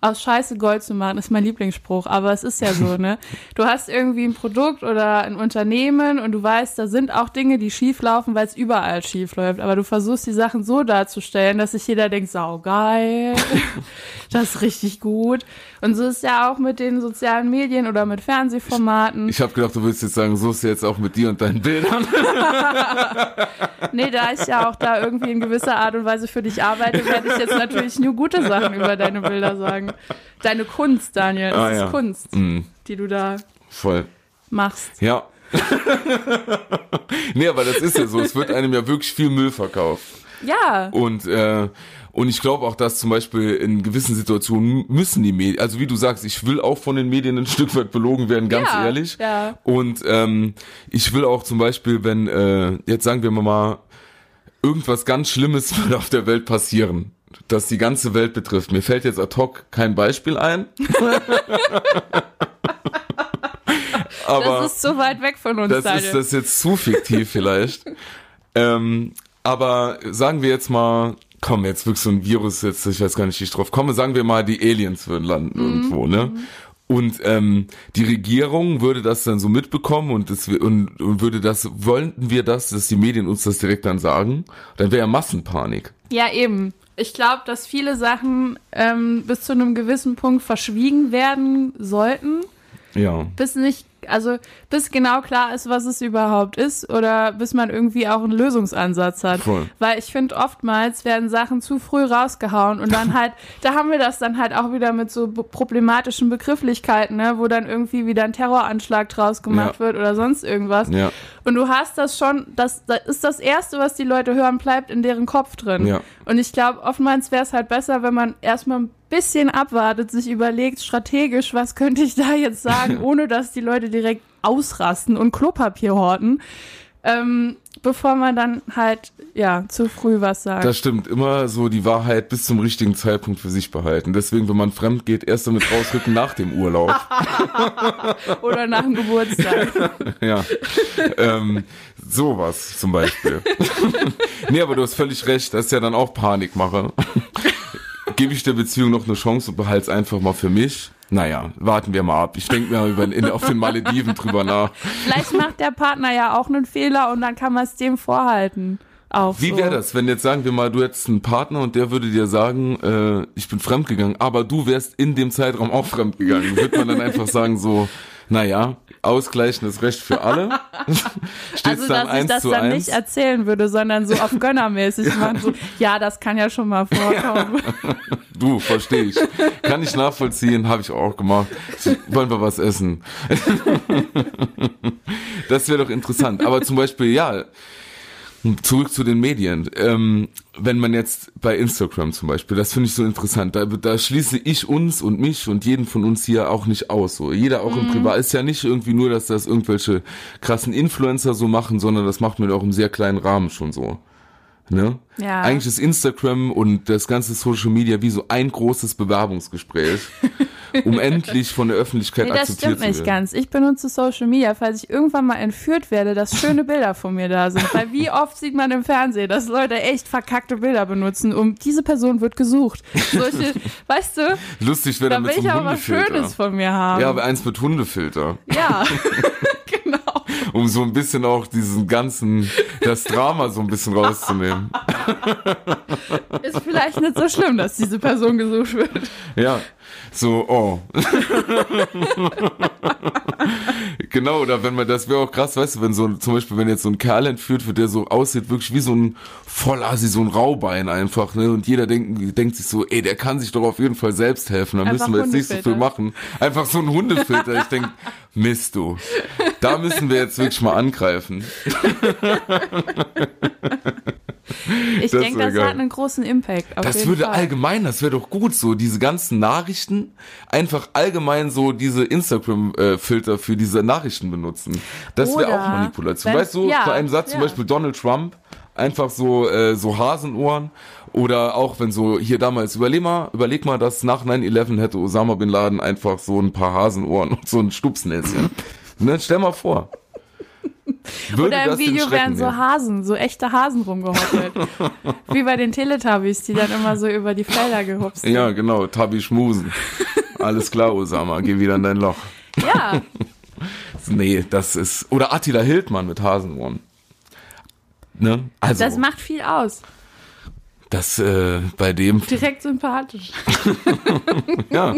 aus Scheiße Gold zu machen, ist mein Lieblingsspruch, aber es ist ja so, ne? Du hast irgendwie ein Produkt oder ein Unternehmen und du weißt, da sind auch Dinge, die schief laufen, weil es überall schief läuft, aber du versuchst die Sachen so darzustellen, dass sich jeder denkt, saugeil, das ist richtig gut. Und so ist ja auch mit den sozialen Medien oder mit Fernsehformaten. Ich habe gedacht, du willst jetzt sagen, so ist es jetzt auch mit dir und deinen Bildern. Nee, da ich ja auch da irgendwie in gewisser Art und Weise für dich arbeite, werde ich jetzt natürlich nur gute Sachen über deine Bilder sagen. Deine Kunst, Daniel, das Ah, ist ja. Kunst, Mhm, die du da voll. machst. Ja. nee, aber das ist ja so. Es wird einem ja wirklich viel Müll verkauft. Ja, Und, äh, und ich glaube auch, dass zum Beispiel in gewissen Situationen müssen die Medien, also wie du sagst, ich will auch von den Medien ein Stück weit belogen werden, ganz Ja, ehrlich. ja. Und ähm, ich will auch zum Beispiel, wenn, äh, jetzt sagen wir mal, irgendwas ganz Schlimmes wird auf der Welt passieren, das die ganze Welt betrifft. Mir fällt jetzt ad hoc kein Beispiel ein. Aber das ist so weit weg von uns, das Daniel. ist das ist jetzt zu fiktiv vielleicht. ähm, aber sagen wir jetzt mal, komm, jetzt wirklich so ein Virus, jetzt, ich weiß gar nicht, wie ich drauf komme, sagen wir mal, die Aliens würden landen irgendwo, ne? Und ähm, die Regierung würde das dann so mitbekommen und, das, und, und würde das, wollten wir das, dass die Medien uns das direkt dann sagen, dann wäre ja Massenpanik. Ja, eben. Ich glaube, dass viele Sachen ähm, bis zu einem gewissen Punkt verschwiegen werden sollten, Ja. bis nicht, also bis genau klar ist, was es überhaupt ist oder bis man irgendwie auch einen Lösungsansatz hat. Voll. Weil ich finde, oftmals werden Sachen zu früh rausgehauen und dann halt, da haben wir das dann halt auch wieder mit so problematischen Begrifflichkeiten, ne, wo dann irgendwie wieder ein Terroranschlag draus gemacht Ja. wird oder sonst irgendwas. Ja. Und du hast das schon, das, das ist das Erste, was die Leute hören, bleibt in deren Kopf drin. Ja. Und ich glaube, oftmals wäre es halt besser, wenn man erstmal ein bisschen abwartet, sich überlegt, strategisch, was könnte ich da jetzt sagen, ohne dass die Leute direkt ausrasten und Klopapier horten, ähm, bevor man dann halt, ja, zu früh was sagt. Das stimmt. Immer so die Wahrheit bis zum richtigen Zeitpunkt für sich behalten. Deswegen, wenn man fremd geht, erst damit rausrücken nach dem Urlaub. Oder nach dem Geburtstag. Ja. ähm, sowas zum Beispiel. nee, aber du hast völlig recht. Das ist ja dann auch Panikmache. Gebe ich der Beziehung noch eine Chance und behalte es einfach mal für mich? Naja, warten wir mal ab. Ich denke mir über, in, auf den Malediven drüber nach. Vielleicht macht der Partner ja auch einen Fehler und dann kann man es dem vorhalten. Auch Wie wäre das, wenn jetzt sagen wir mal, du hättest einen Partner und der würde dir sagen, äh, ich bin fremdgegangen, aber du wärst in dem Zeitraum auch fremdgegangen. Wird man dann einfach sagen so, naja, ausgleichendes Recht für alle? Also, dann dass ich eins das zu dann eins? nicht erzählen würde, sondern so auf Gönnermäßig machen. So, ja, das kann ja schon mal vorkommen. Du, verstehe ich. Kann ich nachvollziehen, habe ich auch gemacht. Wollen wir was essen? das wäre doch interessant. Aber zum Beispiel, ja, zurück zu den Medien. Ähm, wenn man jetzt bei Instagram zum Beispiel, das finde ich so interessant, da, da schließe ich uns und mich und jeden von uns hier auch nicht aus. So jeder auch Mhm. im Privat ist ja nicht irgendwie nur, dass das irgendwelche krassen Influencer so machen, sondern das macht man auch im sehr kleinen Rahmen schon so. Ne? Ja. Eigentlich ist Instagram und das ganze Social Media wie so ein großes Bewerbungsgespräch, um endlich von der Öffentlichkeit Nee, das akzeptiert stimmt zu nicht werden. ganz. Ich benutze Social Media, falls ich irgendwann mal entführt werde, dass schöne Bilder von mir da sind. Weil wie oft sieht man im Fernsehen, dass Leute echt verkackte Bilder benutzen, um diese Person wird gesucht. Solche, weißt du, Lustig wäre da dann will ich aber was. Schönes von mir haben. Ja, aber eins mit Hundefilter. ja. genau. Um so ein bisschen auch diesen ganzen, das Drama so ein bisschen rauszunehmen. Ist vielleicht nicht so schlimm, dass diese Person gesucht wird. Ja, so, oh. genau, oder wenn man, das wäre auch krass, weißt du, wenn so, zum Beispiel, wenn jetzt so ein Kerl entführt wird, der so aussieht, wirklich wie so ein Vollasi, so ein Raubein einfach, ne, und jeder denkt, denkt sich so, ey, der kann sich doch auf jeden Fall selbst helfen, da müssen wir jetzt nicht so viel machen. Einfach so ein Hundefilter, ich denk, Mist, du. Da müssen wir jetzt wirklich mal angreifen. Ich denke, das geil. hat einen großen Impact. Das würde Fall. allgemein, das wäre doch gut, so diese ganzen Nachrichten, einfach allgemein so diese Instagram-Filter für diese Nachrichten benutzen. Das wäre auch Manipulation. wenn- weißt du, ja, bei einem Satz zum ja. Beispiel Donald Trump, einfach so, äh, so Hasenohren. Oder auch wenn so, hier damals, überleg mal, überleg mal, dass nach 9-11 hätte Osama Bin Laden einfach so ein paar Hasenohren und so ein Stupsnäschen. ne, stell mal vor. Würde Oder im Video werden so? Hasen, so echte Hasen rumgehoppelt. Wie bei den Teletubbies, die dann immer so über die Felder gehupst sind. Ja, genau, Tabi Schmusen. Alles klar, Osama, geh wieder in dein Loch. Ja, Nee, das ist. Oder Attila Hildmann mit Hasenohren. Ne? Also, das macht viel aus. Das äh, bei dem, Direkt sympathisch. ja.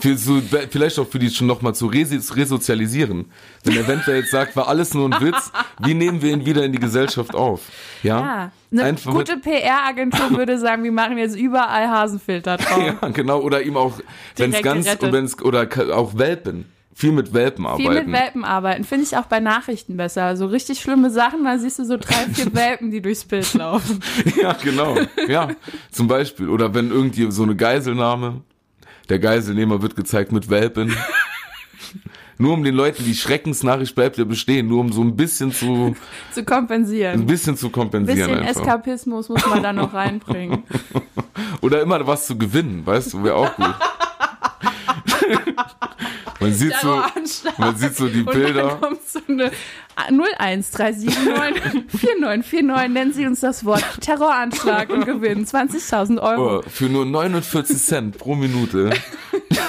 Vielleicht auch für die schon nochmal zu reso resozialisieren. Wenn der Wendler jetzt sagt, war alles nur ein Witz, wie nehmen wir ihn wieder in die Gesellschaft auf? Ja. Ja. Eine gute PR-Agentur würde sagen, wir machen jetzt überall Hasenfilter drauf. Ja, genau. Oder ihm auch, wenn es ganz, wenn's, oder auch Welpen. Viel mit Welpen Viel arbeiten. mit Welpen arbeiten. Finde ich auch bei Nachrichten besser. Also richtig schlimme Sachen, dann siehst du so drei, vier Welpen, die durchs Bild laufen. Ja, genau. Ja, zum Beispiel. Oder wenn irgendwie so eine Geiselnahme, der Geiselnehmer wird gezeigt mit Welpen. Nur um den Leuten die Schreckensnachricht bleibt ja bestehen, nur um so ein bisschen zu, Zu ein kompensieren. bisschen zu Ein kompensieren bisschen einfach. Eskapismus muss man da noch reinbringen. Oder immer was zu gewinnen, weißt du, wäre auch gut. Man sieht so, man sieht so die Und Bilder. dann kommt so eine 01379 4949, nennen Sie uns das Wort Terroranschlag und gewinnen 20.000 Euro. Oh, für nur 49 Cent pro Minute.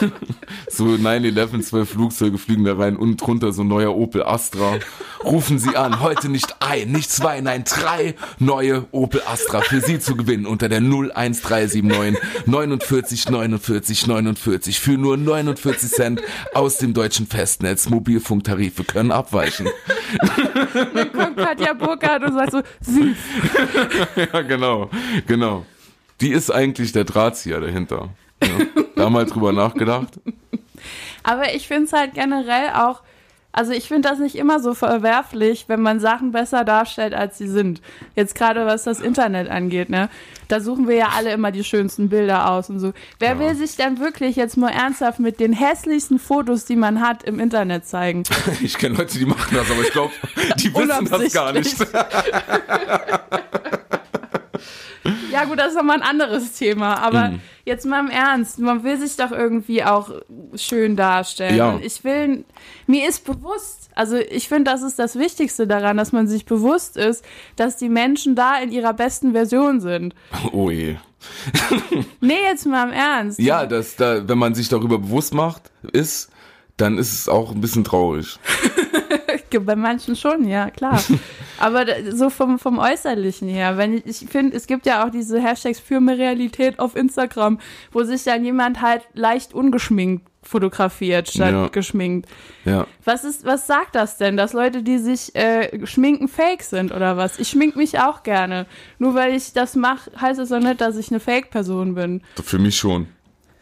so 9-11, zwei Flugzeuge fliegen da rein und drunter so ein neuer Opel Astra. Rufen Sie an, heute nicht ein, nicht zwei, nein, drei neue Opel Astra für Sie zu gewinnen unter der 01379 49 49 49 für nur 49 Cent aus dem deutschen Festnetz. Mobilfunktarife können abweichen. Dann kommt Katja Burkhardt und sagt so, süß. Ja, genau, genau. Die ist eigentlich der Drahtzieher dahinter. Ja. Da mal drüber nachgedacht. Aber ich finde es halt generell auch, also ich finde das nicht immer so verwerflich, wenn man Sachen besser darstellt, als sie sind. Jetzt gerade was das Internet angeht, ne? Da suchen wir ja alle immer die schönsten Bilder aus und so. Wer Ja. will sich denn wirklich jetzt mal ernsthaft mit den hässlichsten Fotos, die man hat, im Internet zeigen? Ich kenne Leute, die machen das, aber ich glaube, die wissen das gar nicht. Ja gut, das ist nochmal ein anderes Thema, aber Mhm. jetzt mal im Ernst, man will sich doch irgendwie auch schön darstellen. Ja. Ich will, mir ist bewusst, also ich finde, das ist das Wichtigste daran, dass man sich bewusst ist, dass die Menschen da in ihrer besten Version sind. Oh je. Nee, jetzt mal im Ernst. Ja, dass da, wenn man sich darüber bewusst macht, ist, dann ist es auch ein bisschen traurig. Bei manchen schon, ja, klar. Aber so vom, vom Äußerlichen her, wenn ich, ich finde, es gibt ja auch diese Hashtags für mehr Realität auf Instagram, wo sich dann jemand halt leicht ungeschminkt fotografiert statt Ja. geschminkt. Ja. Was ist, was sagt das denn, dass Leute, die sich äh, schminken, fake sind oder was? Ich schmink mich auch gerne. Nur weil ich das mache, heißt es doch nicht, dass ich eine Fake-Person bin. Für mich schon.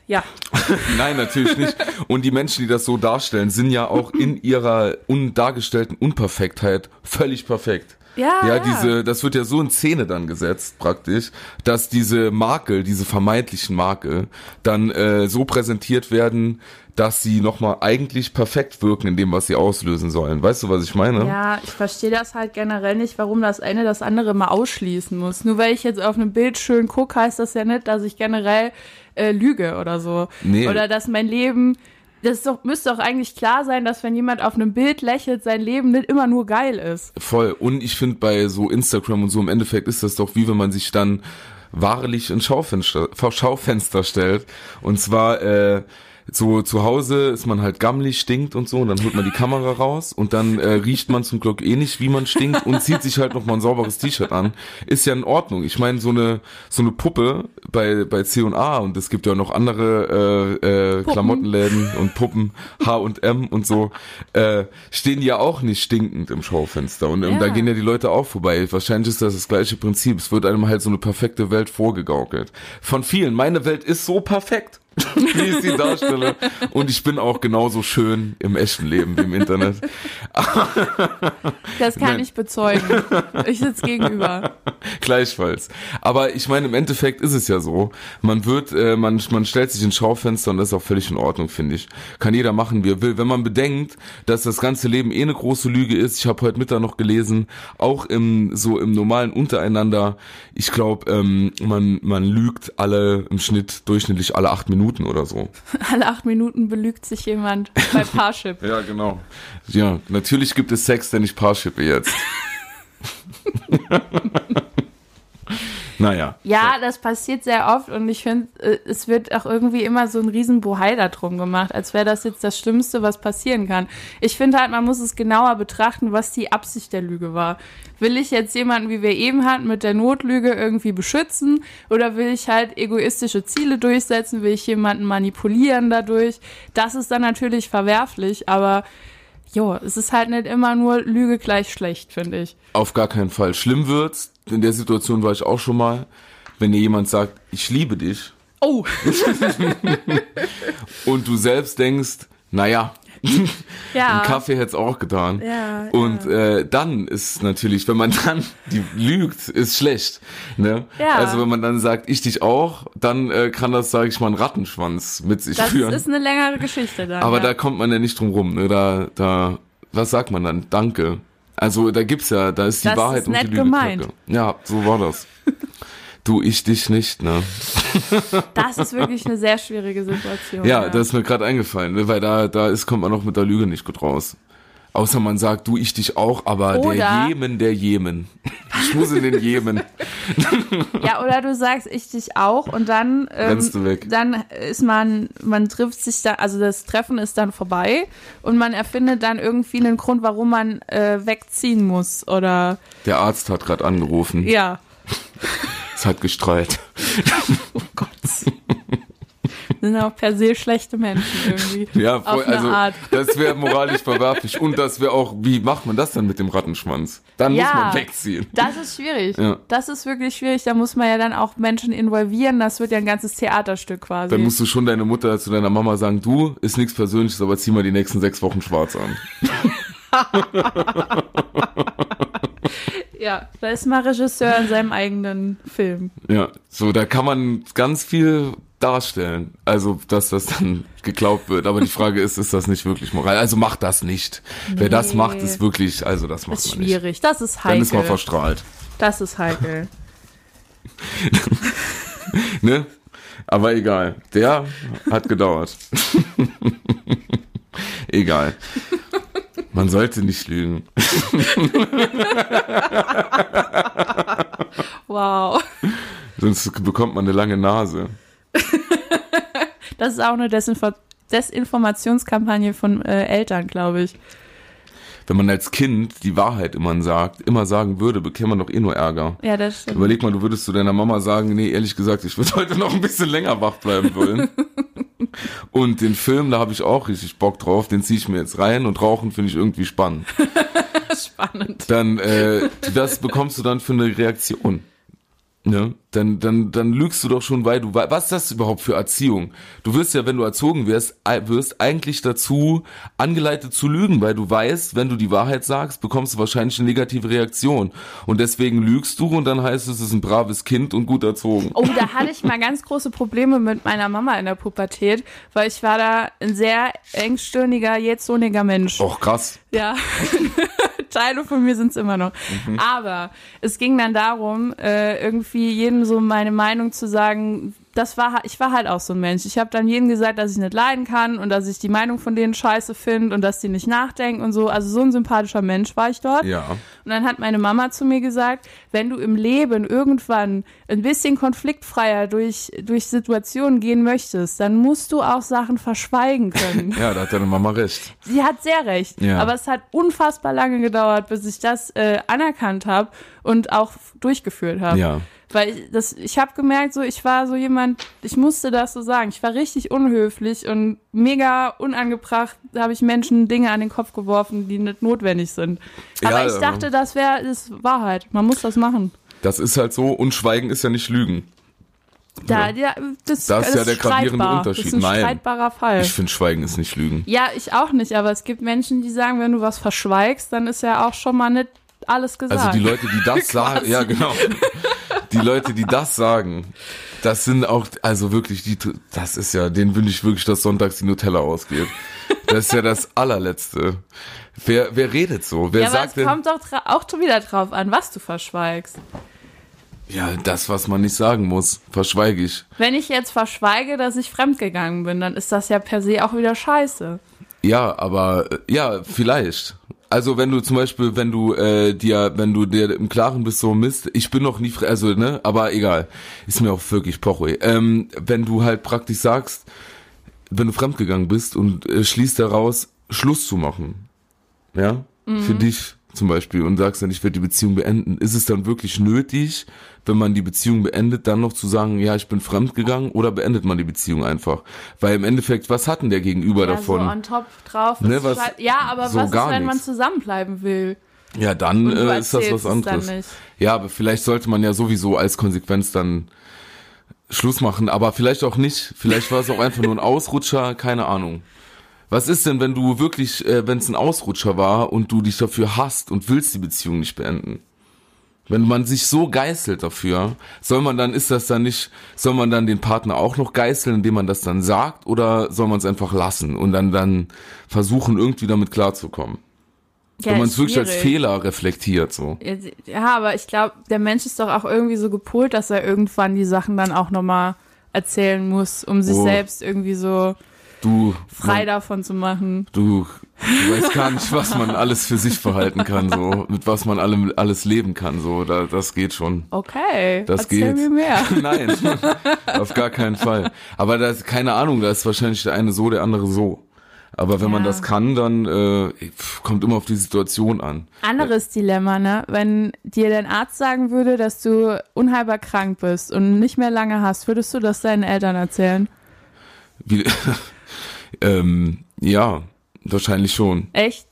Ja. Nein, natürlich nicht. Und die Menschen, die das so darstellen, sind ja auch in ihrer undargestellten Unperfektheit völlig perfekt. Ja, Ja, ja. diese, das wird ja so in Szene dann gesetzt, praktisch, dass diese Makel, diese vermeintlichen Makel, dann äh, so präsentiert werden, dass sie nochmal eigentlich perfekt wirken in dem, was sie auslösen sollen. Weißt du, was ich meine? Ja, ich verstehe das halt generell nicht, warum das eine das andere mal ausschließen muss. Nur weil ich jetzt auf einem Bild schön gucke, heißt das ja nicht, dass ich generell äh, lüge oder so. Nee. Oder dass mein Leben. Das ist doch, müsste doch eigentlich klar sein, dass wenn jemand auf einem Bild lächelt, sein Leben nicht immer nur geil ist. Voll. Und ich finde bei so Instagram und so im Endeffekt ist das doch wie wenn man sich dann wahrlich ins Schaufenster, Schaufenster stellt. Und zwar äh, so zu Hause ist man halt gammelig, stinkt und so, und dann holt man die Kamera raus und dann äh, riecht man zum Glück eh nicht, wie man stinkt und zieht sich halt noch mal ein sauberes T-Shirt an. Ist ja in Ordnung. Ich meine, so eine so eine Puppe bei bei C&A und es gibt ja noch andere äh, äh, Klamottenläden und Puppen H&M und so äh, stehen ja auch nicht stinkend im Schaufenster und ähm, Ja. da gehen ja die Leute auch vorbei. Wahrscheinlich ist das das gleiche Prinzip. Es wird einem halt so eine perfekte Welt vorgegaukelt. Von vielen. Meine Welt ist so perfekt, wie ich sie darstelle. Und ich bin auch genauso schön im echten Leben wie im Internet. Das kann Nein. ich bezeugen. Ich sitze gegenüber. Gleichfalls. Aber ich meine, im Endeffekt ist es ja so. Man wird, äh, man, man stellt sich ins Schaufenster und das ist auch völlig in Ordnung, finde ich. Kann jeder machen, wie er will. Wenn man bedenkt, dass das ganze Leben eh eine große Lüge ist, ich habe heute Mittag noch gelesen, auch im so im normalen Untereinander, ich glaube, ähm, man, man lügt alle im Schnitt durchschnittlich alle acht Minuten oder so. Alle acht Minuten belügt sich jemand bei Parship. Ja, genau. Ja, natürlich gibt es Sex, denn ich Parshippe jetzt. naja. Ja, das passiert sehr oft und ich finde, äh, es wird auch irgendwie immer so ein riesen Bohai darum gemacht, als wäre das jetzt das Schlimmste, was passieren kann. Ich finde halt, man muss es genauer betrachten, was die Absicht der Lüge war. Will ich jetzt jemanden, wie wir eben hatten, mit der Notlüge irgendwie beschützen oder will ich halt egoistische Ziele durchsetzen? Will ich jemanden manipulieren dadurch? Das ist dann natürlich verwerflich, aber jo, es ist halt nicht immer nur Lüge gleich schlecht, finde ich. Auf gar keinen Fall. Schlimm wird's, in der Situation war ich auch schon mal, wenn dir jemand sagt, ich liebe dich. Oh. und du selbst denkst, naja, ja. Ein Kaffee hätte es auch getan. Ja, und Äh, dann ist natürlich, wenn man dann die lügt, ist schlecht. Ne? Ja. Also wenn man dann sagt, ich dich auch, dann äh, kann das, sage ich mal, einen Rattenschwanz mit sich Das führen. ist eine längere Geschichte dann. Aber ja. da kommt man ja nicht drum rum. Ne? Da, da, was sagt man dann? Danke. Also da gibt's ja, da ist die Das Wahrheit ist und die nett Lüge. gemeint. Kacke. Ja, so war das. du, ich dich nicht, ne? Das ist wirklich eine sehr schwierige Situation. Ja, das ist mir gerade eingefallen, ne? weil da, da ist, kommt man auch mit der Lüge nicht gut raus. Außer man sagt, du, ich dich auch, aber der Oder- Jemen, der Jemen. Ich muss in den Jemen. Ja, oder du sagst ich dich auch und dann ähm, Rennst du weg. dann ist man man trifft sich da also das Treffen ist dann vorbei und man erfindet dann irgendwie einen Grund, warum man äh, wegziehen muss oder Der Arzt hat gerade angerufen. ja. Es hat gestrahlt. Oh Gott. Sind auch per se schlechte Menschen irgendwie. Ja, voll, also Art. das wäre moralisch verwerflich. Und das wäre auch, wie macht man das dann mit dem Rattenschwanz? Dann muss Ja. man wegziehen. Das ist schwierig. Ja. Das ist wirklich schwierig. Da muss man ja dann auch Menschen involvieren. Das wird ja ein ganzes Theaterstück quasi. Dann musst du schon deine Mutter zu deiner Mama sagen, du, ist nichts Persönliches, aber zieh mal die nächsten sechs Wochen schwarz an. ja, da ist mal Regisseur in seinem eigenen Film. Ja, so, da kann man ganz viel darstellen. Also, dass das dann geglaubt wird. Aber die Frage ist, ist das nicht wirklich moral? Also macht das nicht. Wer das Nee. macht, ist wirklich, also das macht ist man nicht. schwierig. Das ist Dann ist man heikel. verstrahlt. Das ist heikel. Ne? Aber egal. Der hat gedauert. egal. Man sollte nicht lügen. Wow. Sonst bekommt man eine lange Nase. Das ist auch eine Desinfo Desinformationskampagne von äh, Eltern, glaube ich. Wenn man als Kind die Wahrheit immer sagt, immer sagen würde, bekäme man doch eh nur Ärger. Ja, das stimmt. Überleg mal, du würdest zu deiner Mama sagen, nee, ehrlich gesagt, ich würde heute noch ein bisschen länger wach bleiben wollen. und den Film, da habe ich auch richtig Bock drauf, den ziehe ich mir jetzt rein und rauchen finde ich irgendwie spannend. Spannend. Dann, äh, das bekommst du dann für eine Reaktion. Ne? Dann, dann, dann lügst du doch schon, weil du, was ist das überhaupt für Erziehung? Du wirst ja, wenn du erzogen wirst, wirst eigentlich dazu angeleitet zu lügen, weil du weißt, wenn du die Wahrheit sagst, bekommst du wahrscheinlich eine negative Reaktion. Und deswegen lügst du und dann heißt es, es ist ein braves Kind und gut erzogen. Oh, da hatte ich mal ganz große Probleme mit meiner Mama in der Pubertät, weil ich war da ein sehr engstirniger, jähzorniger Mensch. Och, krass. Ja. Teile von mir sind es immer noch. Mhm. Aber es ging dann darum, äh, irgendwie jedem so meine Meinung zu sagen. Das war, ich war halt auch so ein Mensch. Ich habe dann jedem gesagt, dass ich nicht leiden kann und dass ich die Meinung von denen scheiße finde und dass die nicht nachdenken und so. Also so ein sympathischer Mensch war ich dort. Ja. Und dann hat meine Mama zu mir gesagt, wenn du im Leben irgendwann ein bisschen konfliktfreier durch, durch Situationen gehen möchtest, dann musst du auch Sachen verschweigen können. Ja, da hat deine Mama recht. Sie hat sehr recht. Ja. Aber es hat unfassbar lange gedauert, bis ich das äh, anerkannt habe und auch durchgeführt habe. Ja. Weil ich, das, ich habe gemerkt, so ich war so jemand, ich musste das so sagen. Ich war richtig unhöflich und mega unangebracht. Da habe ich Menschen Dinge an den Kopf geworfen, die nicht notwendig sind. Aber Ja, ich dachte, das wäre das Wahrheit. Man muss das machen. Das ist halt so und Schweigen ist ja nicht Lügen. Da, ja, das, Das ist ja der gravierende. Unterschied. Das ist ein Nein. streitbarer Fall. Ich finde, Schweigen ist nicht Lügen. Ja, ich auch nicht, aber es gibt Menschen, die sagen, wenn du was verschweigst, dann ist ja auch schon mal nicht alles gesagt. Also die Leute, die das sagen, ja genau. Die Leute, die das sagen, das sind auch, also wirklich, die, das ist ja, denen wünsche ich wirklich, dass sonntags die Nutella ausgeht. Das ist ja das allerletzte. Wer, wer redet so? Wer ja, aber sagt es denn? kommt doch auch wieder drauf an, was du verschweigst. Ja, das, was man nicht sagen muss, verschweige ich. Wenn ich jetzt verschweige, dass ich fremdgegangen bin, dann ist das ja per se auch wieder scheiße. Ja, aber äh, ja, vielleicht. Also wenn du zum Beispiel, wenn du äh, dir, wenn du dir im Klaren bist, so Mist, ich bin noch nie, also ne, aber egal, ist mir auch wirklich poche. Ähm, wenn du halt praktisch sagst, wenn du fremdgegangen bist und äh, schließt daraus, Schluss zu machen, ja, für dich zum Beispiel und sagst dann, ich werde die Beziehung beenden, ist es dann wirklich nötig, wenn man die Beziehung beendet, dann noch zu sagen, ja, ich bin fremdgegangen oder beendet man die Beziehung einfach? Weil im Endeffekt, was hat denn der Gegenüber ja, davon? so on top drauf. Ne, was- ja, aber so was ist, wenn man zusammenbleiben will? Ja, dann äh, ist das was anderes. Ja, aber vielleicht sollte man ja sowieso als Konsequenz dann Schluss machen, aber vielleicht auch nicht. Vielleicht war es auch einfach nur ein Ausrutscher, keine Ahnung. Was ist denn, wenn du wirklich, äh, wenn es ein Ausrutscher war und du dich dafür hasst und willst die Beziehung nicht beenden? Wenn man sich so geißelt dafür, soll man dann, ist das dann nicht, soll man dann den Partner auch noch geißeln, indem man das dann sagt, oder soll man es einfach lassen und dann, dann versuchen, irgendwie damit klarzukommen? Ja, wenn man es wirklich als. Fehler reflektiert, so. Ja, aber ich glaube, der Mensch ist doch auch irgendwie so gepolt, dass er irgendwann die Sachen dann auch nochmal erzählen muss, um sich Oh. selbst irgendwie so Du, frei davon zu machen. du, du weißt gar nicht, was man alles für sich verhalten kann, so, mit was man allem, alles leben kann, so, da, das geht schon. Okay, Das erzähl geht. mir mehr. Nein, auf gar keinen Fall. Aber da ist keine Ahnung, da ist wahrscheinlich der eine so, der andere so. Aber wenn man Ja. das kann, dann äh, kommt immer auf die Situation an. Anderes Dilemma, ne? Wenn dir dein Arzt sagen würde, dass du unheilbar krank bist und nicht mehr lange hast, würdest du das deinen Eltern erzählen? Wie, ähm, ja, wahrscheinlich schon. Echt?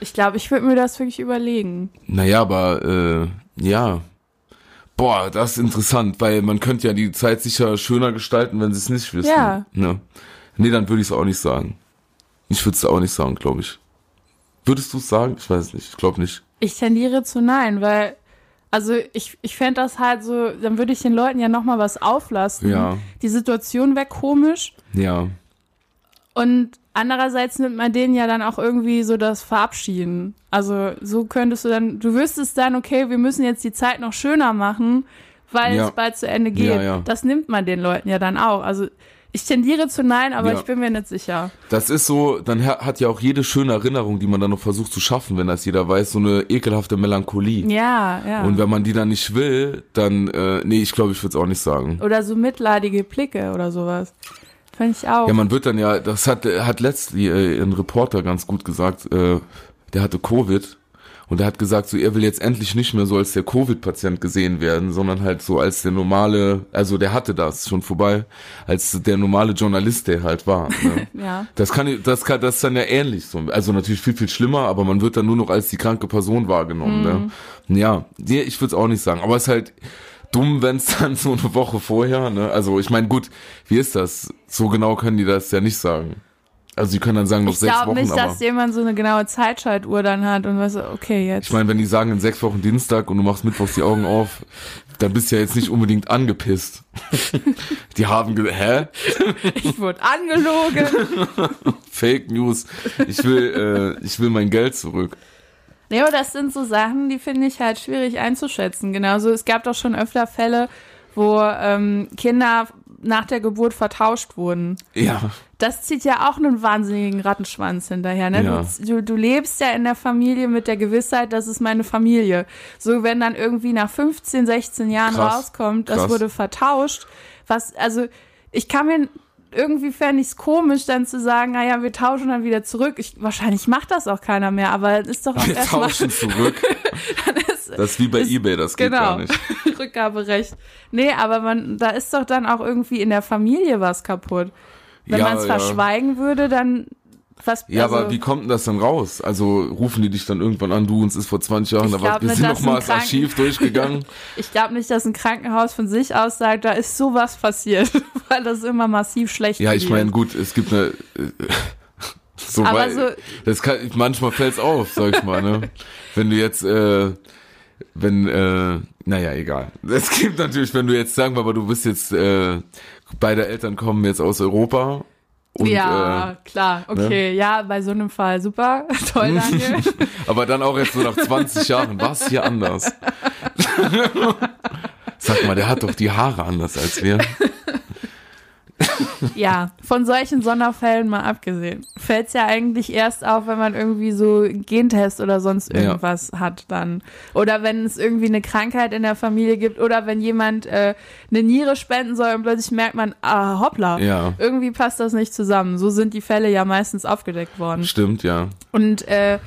Ich glaube, ich würde mir das wirklich überlegen. Naja, aber äh, ja. Boah, das ist interessant, weil man könnte ja die Zeit sicher schöner gestalten, wenn sie es nicht wissen. Ja. Ne? Nee, dann würde ich es auch nicht sagen. Ich würde es auch nicht sagen, glaube ich. Würdest du es sagen? Ich weiß nicht. Ich glaube nicht. Ich tendiere zu nein, weil, also ich, ich fände das halt so, dann würde ich den Leuten ja nochmal was auflassen. Ja. Die Situation wäre komisch Ja. Und andererseits nimmt man denen ja dann auch irgendwie so das Verabschieden. Also so könntest du dann, du wüsstest dann, okay, wir müssen jetzt die Zeit noch schöner machen, weil Ja. es bald zu Ende geht. Ja, ja. Das nimmt man den Leuten ja dann auch. Also ich tendiere zu nein, aber ich bin mir nicht sicher. Das ist so, dann ha- hat ja auch jede schöne Erinnerung, die man dann noch versucht zu schaffen, wenn das jeder weiß, so eine ekelhafte Melancholie. Ja, ja. Und wenn man die dann nicht will, dann, äh, nee, ich glaube, ich würde es auch nicht sagen. oder so mitleidige Blicke oder sowas. Finde ich auch. Ja, man wird dann ja, das hat, hat letztlich äh, ein Reporter ganz gut gesagt, äh, der hatte Covid und der hat gesagt, so er will jetzt endlich nicht mehr so als der Covid-Patient gesehen werden, sondern halt so als der normale, also der hatte das schon vorbei, als der normale Journalist, der halt war. Ne? ja. Das kann, das kann, das ist dann ja ähnlich so. Also natürlich viel, viel schlimmer, aber man wird dann nur noch als die kranke Person wahrgenommen, ne? Ja, nee, ich würde es auch nicht sagen. Aber es ist halt dumm, wenn es dann so eine Woche vorher, ne? Also ich meine, gut, wie ist das? So genau können die das ja nicht sagen. Also die können dann sagen noch Ich sechs glaube Wochen, nicht, aber. dass jemand so eine genaue Zeitschaltuhr dann hat und weiß, okay, jetzt. Ich meine, wenn die sagen in sechs Wochen Dienstag und du machst mittwochs die Augen auf, dann bist du ja jetzt nicht unbedingt angepisst. die haben gesagt, hä? ich wurde angelogen. Fake News. Ich will, äh, ich will mein Geld zurück. Nee, aber das sind so Sachen, die finde ich halt schwierig einzuschätzen. Genauso, es gab doch schon öfter Fälle, wo ähm, Kinder nach der Geburt vertauscht wurden. Ja. Das zieht ja auch einen wahnsinnigen Rattenschwanz hinterher. Ne? Ja. Du, du, du lebst ja in der Familie mit der Gewissheit, das ist meine Familie. So, wenn dann irgendwie nach 15, 16 Jahren Krass. rauskommt, das Krass. wurde vertauscht, was, also ich kann mir irgendwie fände ich es komisch, dann zu sagen, naja, wir tauschen dann wieder zurück. Ich, wahrscheinlich macht das auch keiner mehr, aber es ist doch auch Wir tauschen zurück. Das ist wie bei ist- Ebay, das geht genau gar nicht. Rückgaberecht. Nee, aber man, da ist doch dann auch irgendwie in der Familie was kaputt. Wenn Ja, man es ja. verschweigen würde, dann was Ja, also, aber wie kommt denn das dann raus? Also rufen die dich dann irgendwann an, du, uns ist vor 20 Jahren, da war, wir sind dass noch mal ein das Archiv durchgegangen. Ich glaube nicht, dass ein Krankenhaus von sich aus sagt, da ist sowas passiert, weil das immer massiv schlecht ja, ich meine, gut, es gibt eine, äh, So, Aber weil, so- das kann, manchmal fällt's auf, sag ich mal, ne? Wenn du jetzt, äh, wenn, äh, naja, egal. Es gibt natürlich, wenn du jetzt sagen wir mal, du bist jetzt, äh, beide Eltern kommen jetzt aus Europa und, ja, äh, klar, okay, ja, bei so einem Fall super, toll, Daniel. aber dann auch jetzt so nach 20 Jahren, was hier anders? Sag mal, der hat doch die Haare anders als wir. Ja, von solchen Sonderfällen mal abgesehen. Fällt's ja eigentlich erst auf, wenn man irgendwie so einen Gentest oder sonst Ja. irgendwas hat dann. Oder wenn es irgendwie eine Krankheit in der Familie gibt oder wenn jemand äh, eine Niere spenden soll und plötzlich merkt man, ah, hoppla, Ja. irgendwie passt das nicht zusammen. So sind die Fälle ja meistens aufgedeckt worden. Stimmt, ja. Und äh,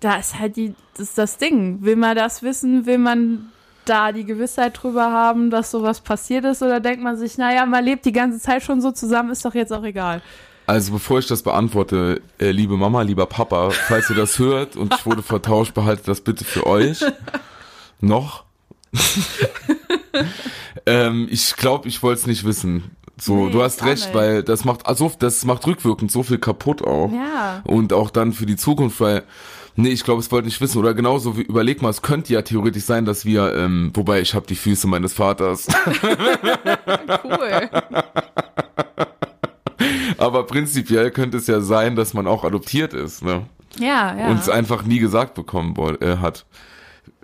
da ist halt die, das ist das Ding. Will man das wissen? Will man da die Gewissheit drüber haben, dass sowas passiert ist? Oder denkt man sich, naja, man lebt die ganze Zeit schon so zusammen, ist doch jetzt auch egal. Also bevor ich das beantworte, äh, liebe Mama, lieber Papa, falls ihr das hört und ich wurde vertauscht, behaltet das bitte für euch. Noch. ähm, ich glaube, ich wollte es nicht wissen. So, Nee, du hast recht, nicht. weil das macht also das macht rückwirkend so viel kaputt auch. Ja. Und auch dann für die Zukunft, weil Nee, ich glaube, es wollte nicht wissen. Oder genauso wie, überleg mal, es könnte ja theoretisch sein, dass wir, ähm, wobei ich habe die Füße meines Vaters. Cool. Aber prinzipiell könnte es ja sein, dass man auch adoptiert ist, ne? Ja, ja. und es einfach nie gesagt bekommen äh, hat.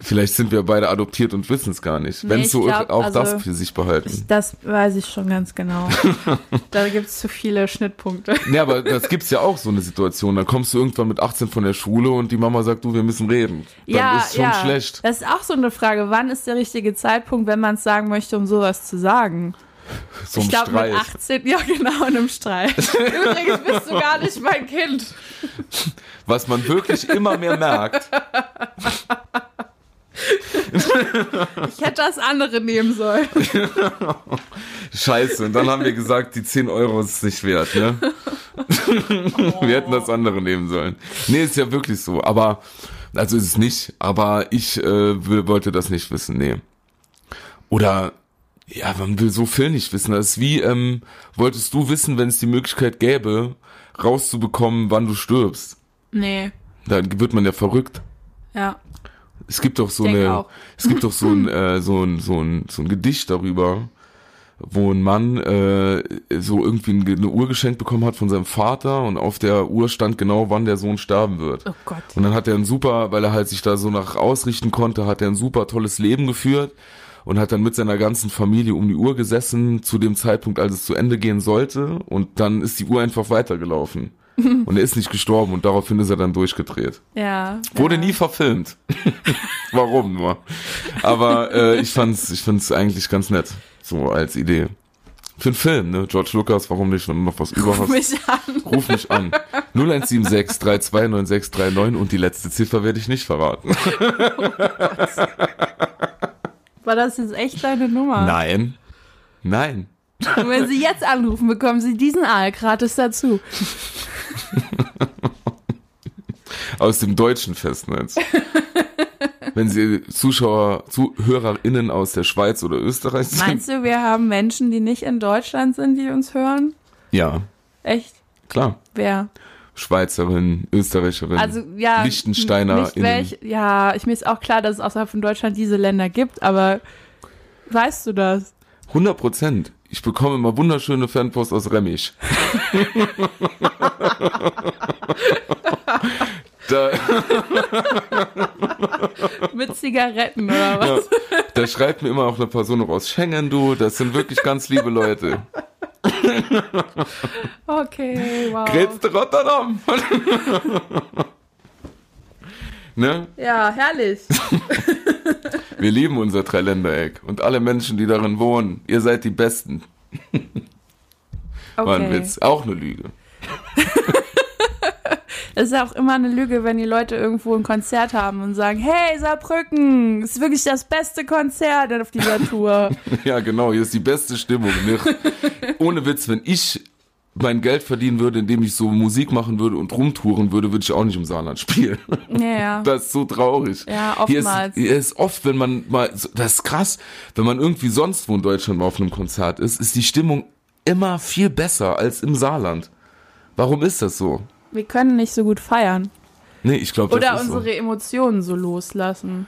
Vielleicht sind wir beide adoptiert und wissen es gar nicht. Nee, Wenn ich es so glaub, auch also- das für sich behalten. das weiß ich schon ganz genau. da gibt's zu viele Schnittpunkte. Ja, aber das gibt's ja auch so eine Situation. Dann kommst du irgendwann mit 18 von der Schule und die Mama sagt, du, wir müssen reden. Dann ja, ist schon ja. schlecht. Das ist auch so eine Frage. Wann ist der richtige Zeitpunkt, wenn man es sagen möchte, um sowas zu sagen? So ich glaube mit Streit. 18, ja genau, in einem Streit. Übrigens bist du gar nicht mein Kind. Was man wirklich immer mehr merkt. Ich hätte das andere nehmen sollen. Scheiße. Und dann haben wir gesagt, die 10 Euro ist nicht wert, ne? wir hätten das andere nehmen sollen. Nee, ist ja wirklich so. Aber, also ist es nicht. Aber ich äh, wollte das nicht wissen, nee. Oder, ja, man will so viel nicht wissen. Das ist wie, ähm, wolltest du wissen, wenn es die Möglichkeit gäbe, rauszubekommen, wann du stirbst? Nee, Dann wird man ja verrückt. ja. Es gibt doch so eine, auch. es gibt doch so ein, äh, so ein, so ein, so ein Gedicht darüber, wo ein Mann äh, so irgendwie ein- eine Uhr geschenkt bekommen hat von seinem Vater und auf der Uhr stand genau, wann der Sohn sterben wird. Oh Gott. Und dann hat er ein super, weil er halt sich da so nach ausrichten konnte, hat er ein super tolles Leben geführt und hat dann mit seiner ganzen Familie um die Uhr gesessen zu dem Zeitpunkt, als es zu Ende gehen sollte und dann ist die Uhr einfach weitergelaufen. Und er ist nicht gestorben und daraufhin ist er dann durchgedreht. Ja. Wurde ja. nie verfilmt. Warum nur? Aber äh, ich fand's, ich find's eigentlich ganz nett, so als Idee. Für einen Film, ne? George Lucas, warum nicht, wenn du noch was über Ruf hast? mich an. Ruf mich an. 0176 329639 und die letzte Ziffer werde ich nicht verraten. War das jetzt echt deine Nummer? Nein. Nein. Und wenn Sie jetzt anrufen, bekommen Sie diesen Aal gratis dazu. Aus dem deutschen Festnetz. Wenn Sie Zuschauer, ZuhörerInnen aus der Schweiz oder Österreich sind. Meinst du, wir haben Menschen, die nicht in Deutschland sind, die uns hören? Ja, Echt? klar. Wer? Schweizerin, Österreicherin, Also ja, Liechtensteiner welch, ja, ich mir ist auch klar, dass es außerhalb von Deutschland diese Länder gibt, aber weißt du das? 100 Prozent. Ich bekomme immer wunderschöne Fanpost aus Remich. Mit Zigaretten oder was? ja, da schreibt mir immer auch eine Person noch aus Schengen, du. Das sind wirklich ganz liebe Leute. Okay, wow. Grete Rotterdam. ne? Ja, herrlich. Wir lieben unser Dreiländereck und alle Menschen, die darin wohnen. Ihr seid die Besten. War ein Okay. Witz. Auch eine Lüge. Es ist auch immer eine Lüge, wenn die Leute irgendwo ein Konzert haben und sagen, hey, Saarbrücken, es ist wirklich das beste Konzert auf dieser Tour. Ja, genau, hier ist die beste Stimmung. Ne? Ohne Witz, wenn ich mein Geld verdienen würde, indem ich so Musik machen würde und rumtouren würde, würde ich auch nicht im Saarland spielen. ja, ja. Das ist so traurig. Ja, Hier ist, oftmals. hier ist oft, wenn man mal, das ist krass, wenn man irgendwie sonst wo in Deutschland mal auf einem Konzert ist, ist die Stimmung immer viel besser als im Saarland. Warum ist das so? wir können nicht so gut feiern. Nee, ich glaube, Oder das unsere so. Emotionen so loslassen.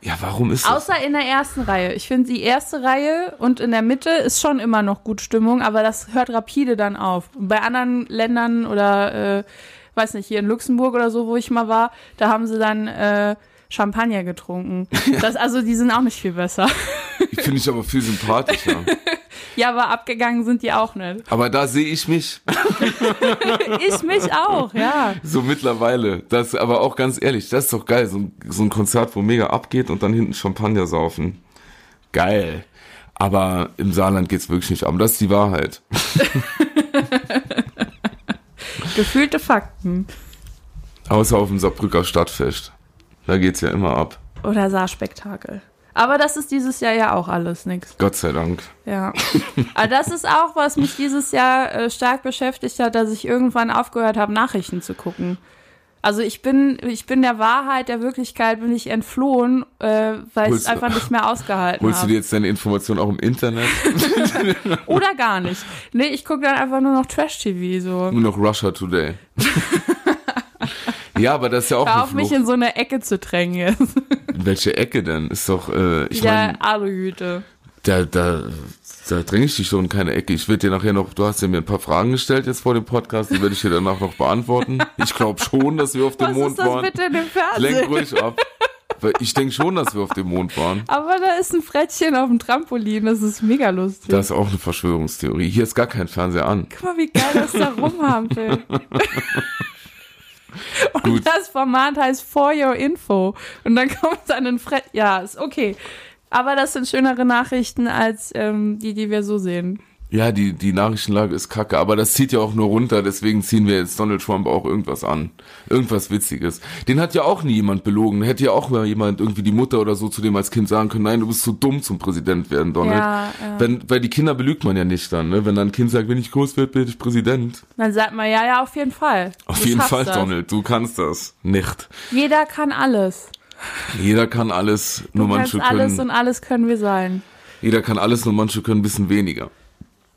Ja, warum ist das? Außer in der ersten Reihe. Ich finde, die erste Reihe und in der Mitte ist schon immer noch gut Stimmung, aber das hört rapide dann auf. Bei anderen Ländern oder, äh, weiß nicht, hier in Luxemburg oder so, wo ich mal war, da haben sie dann äh, Champagner getrunken. Das, also die sind auch nicht viel besser. Ich finde ich aber viel sympathischer. Ja, aber abgegangen sind die auch nicht. aber da sehe ich mich Ich mich auch, ja. so mittlerweile. Das aber auch ganz ehrlich, das ist doch geil. So ein, so ein Konzert, wo mega abgeht und dann hinten Champagner saufen. Geil. Aber im Saarland geht's wirklich nicht. Aber das ist die Wahrheit. Gefühlte Fakten. Außer auf dem Saarbrücker Stadtfest. Da geht's ja immer ab. Oder Saarspektakel. Aber das ist dieses Jahr ja auch alles nix. Gott sei Dank. Ja. Aber das ist auch, was mich dieses Jahr äh, stark beschäftigt hat, dass ich irgendwann aufgehört habe, Nachrichten zu gucken. Also ich bin, ich bin der Wahrheit, der Wirklichkeit bin ich entflohen, äh, weil ich es einfach nicht mehr ausgehalten Holst du dir habe. jetzt deine Informationen auch im Internet? Oder gar nicht. Nee, ich gucke dann einfach nur noch Trash-TV so. Nur noch Russia Today. ja, aber das ist ja auch Hör auf, mich in so eine Ecke zu drängen jetzt. In welche Ecke denn? Ist doch, äh, ich ja, meine, Aluhüte. da, da, da dränge ich dich schon in keine Ecke. Ich werde dir nachher noch, du hast ja mir ein paar Fragen gestellt jetzt vor dem Podcast, die werde ich dir danach noch beantworten. Ich glaube schon, dass wir auf dem Was Mond ist das waren. bitte in dem Lenk ruhig ab. Ich denke schon, dass wir auf dem Mond waren. Aber da ist ein Frettchen auf dem Trampolin, das ist mega lustig. Das ist auch eine Verschwörungstheorie. Hier ist gar kein Fernseher an. Guck mal, wie geil das da rumhampelt. Und Gut. das Format heißt For Your Info. Und dann kommt dann ein Fred. Ja, ist okay. Aber das sind schönere Nachrichten als ähm, die, die wir so sehen. Ja, die, die Nachrichtenlage ist kacke, aber das zieht ja auch nur runter, deswegen ziehen wir jetzt Donald Trump auch irgendwas an. Irgendwas Witziges. Den hat ja auch nie jemand belogen. Hätte ja auch mal jemand irgendwie die Mutter oder so zu dem als Kind sagen können, nein, du bist zu dumm zum Präsident werden, Donald. Ja, ja. Wenn, weil die Kinder belügt man ja nicht dann, ne? Wenn dann ein Kind sagt, wenn ich groß werde, bin ich Präsident. Dann sagt man, ja, ja, auf jeden Fall. Auf Du jeden Fall, das. Donald, du kannst das. Nicht. Jeder kann alles. Jeder kann alles, nur Du kannst manche alles können. und alles können wir sein. Jeder kann alles, nur manche können ein bisschen weniger.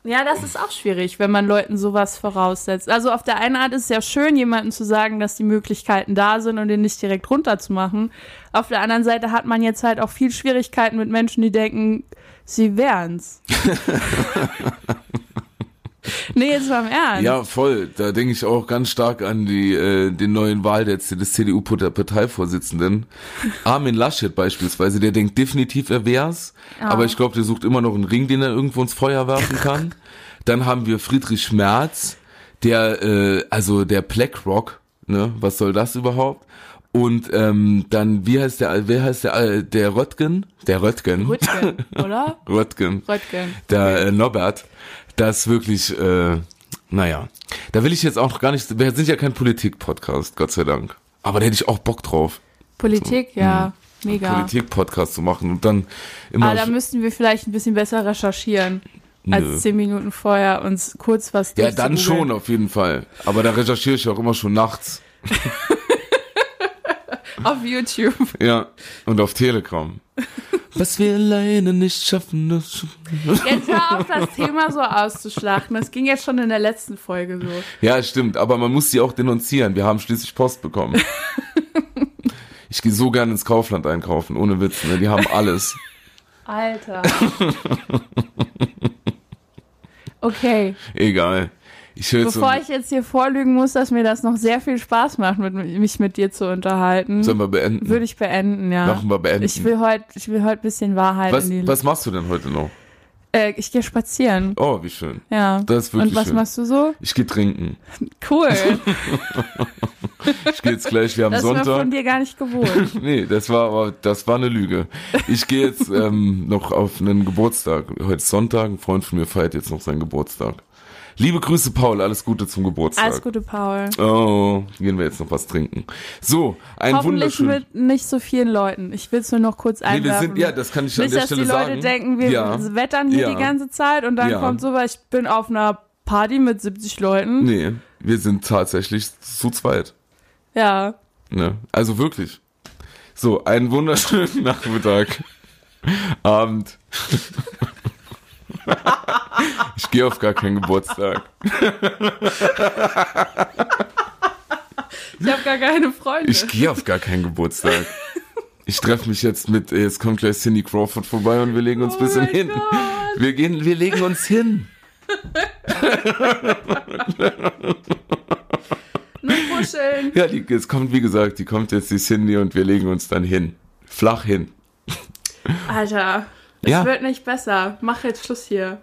Ja, das ist auch schwierig, wenn man Leuten sowas voraussetzt. Also auf der einen Art ist es ja schön, jemandem zu sagen, dass die Möglichkeiten da sind und den nicht direkt runterzumachen. Auf der anderen Seite hat man jetzt halt auch viel Schwierigkeiten mit Menschen, die denken, sie wären's. nee, jetzt mal im Ernst. Ja, voll. Da denke ich auch ganz stark an die äh, den neuen Wahl des, des CDU-Parteivorsitzenden. Armin Laschet beispielsweise, der denkt definitiv, er wär's. Aber ich glaube, der sucht immer noch einen Ring, den er irgendwo ins Feuer werfen kann. Dann haben wir Friedrich Merz, der, äh, also der Blackrock, ne? Was soll das überhaupt? Und ähm, dann, wie heißt der, wer heißt der, äh, der Röttgen? Der Röttgen. Röttgen, oder? Röttgen Röttgen. der äh, Norbert, das wirklich, äh, naja, da will ich jetzt auch gar nicht, wir sind ja kein Politik-Podcast, Gott sei Dank. Aber da hätte ich auch Bock drauf, Politik, ja, mega. Politik-Podcast zu machen und dann immer. Aber da müssten wir vielleicht ein bisschen besser recherchieren. Als zehn Minuten vorher uns kurz was ja, dann schon, auf jeden Fall. Aber da recherchiere ich auch immer schon nachts. Auf YouTube. Ja, und auf Telegram. Was wir alleine nicht schaffen. Jetzt hör auf, das Thema so auszuschlachten. Das ging jetzt schon in der letzten Folge so. Ja, stimmt, aber man muss sie auch denunzieren. Wir haben schließlich Post bekommen. Ich gehe so gerne ins Kaufland einkaufen, ohne Witz. Ne? Die haben alles. Alter. Okay, Egal. Ich höre bevor so, ich jetzt hier vorlügen muss, dass mir das noch sehr viel Spaß macht, mit, mich mit dir zu unterhalten, Sollen wir beenden? würde ich beenden, ja. Machen wir beenden. Ich will heute, ich will heute ein bisschen Wahrheit was, was machst du denn heute noch? Äh, ich gehe spazieren. Oh, wie schön. Ja. Das ist wirklich Und was schön. machst du so? Ich gehe trinken. Cool. Ich gehe jetzt gleich, wir haben Das war Sonntag. von dir gar nicht gewohnt. Nee, das war aber, das war eine Lüge. Ich gehe jetzt ähm, noch auf einen Geburtstag. Heute ist Sonntag, ein Freund von mir feiert jetzt noch seinen Geburtstag. Liebe Grüße, Paul, alles Gute zum Geburtstag. Alles Gute, Paul. Oh, gehen wir jetzt noch was trinken. So, ein Hoffentlich mit nicht so vielen Leuten. Ich will es nur noch kurz Nee, einwerfen. wir sind, ja, das kann ich an Nicht, der dass die Stelle Leute sagen. denken, wir ja. wettern hier Ja. die ganze Zeit und dann Ja. kommt so, weil ich bin auf einer Party mit 70 Leuten. Nee, wir sind tatsächlich zu zweit. Ja. Ne? Also wirklich. So, einen wunderschönen Nachmittag. Abend. ich gehe auf gar keinen Geburtstag. Ich habe gar keine Freunde. Ich gehe auf gar keinen Geburtstag. Ich treffe mich jetzt mit, jetzt kommt gleich Cindy Crawford vorbei und wir legen uns ein Oh bisschen mein hin. Gott. Wir gehen, wir legen uns hin. Nur kuscheln. Ja, die, es kommt, wie gesagt, die kommt jetzt die Cindy und wir legen uns dann hin. Flach hin. Alter, ja. Es wird nicht besser. Mach jetzt Schluss hier.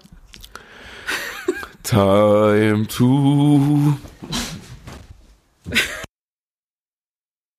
Time to.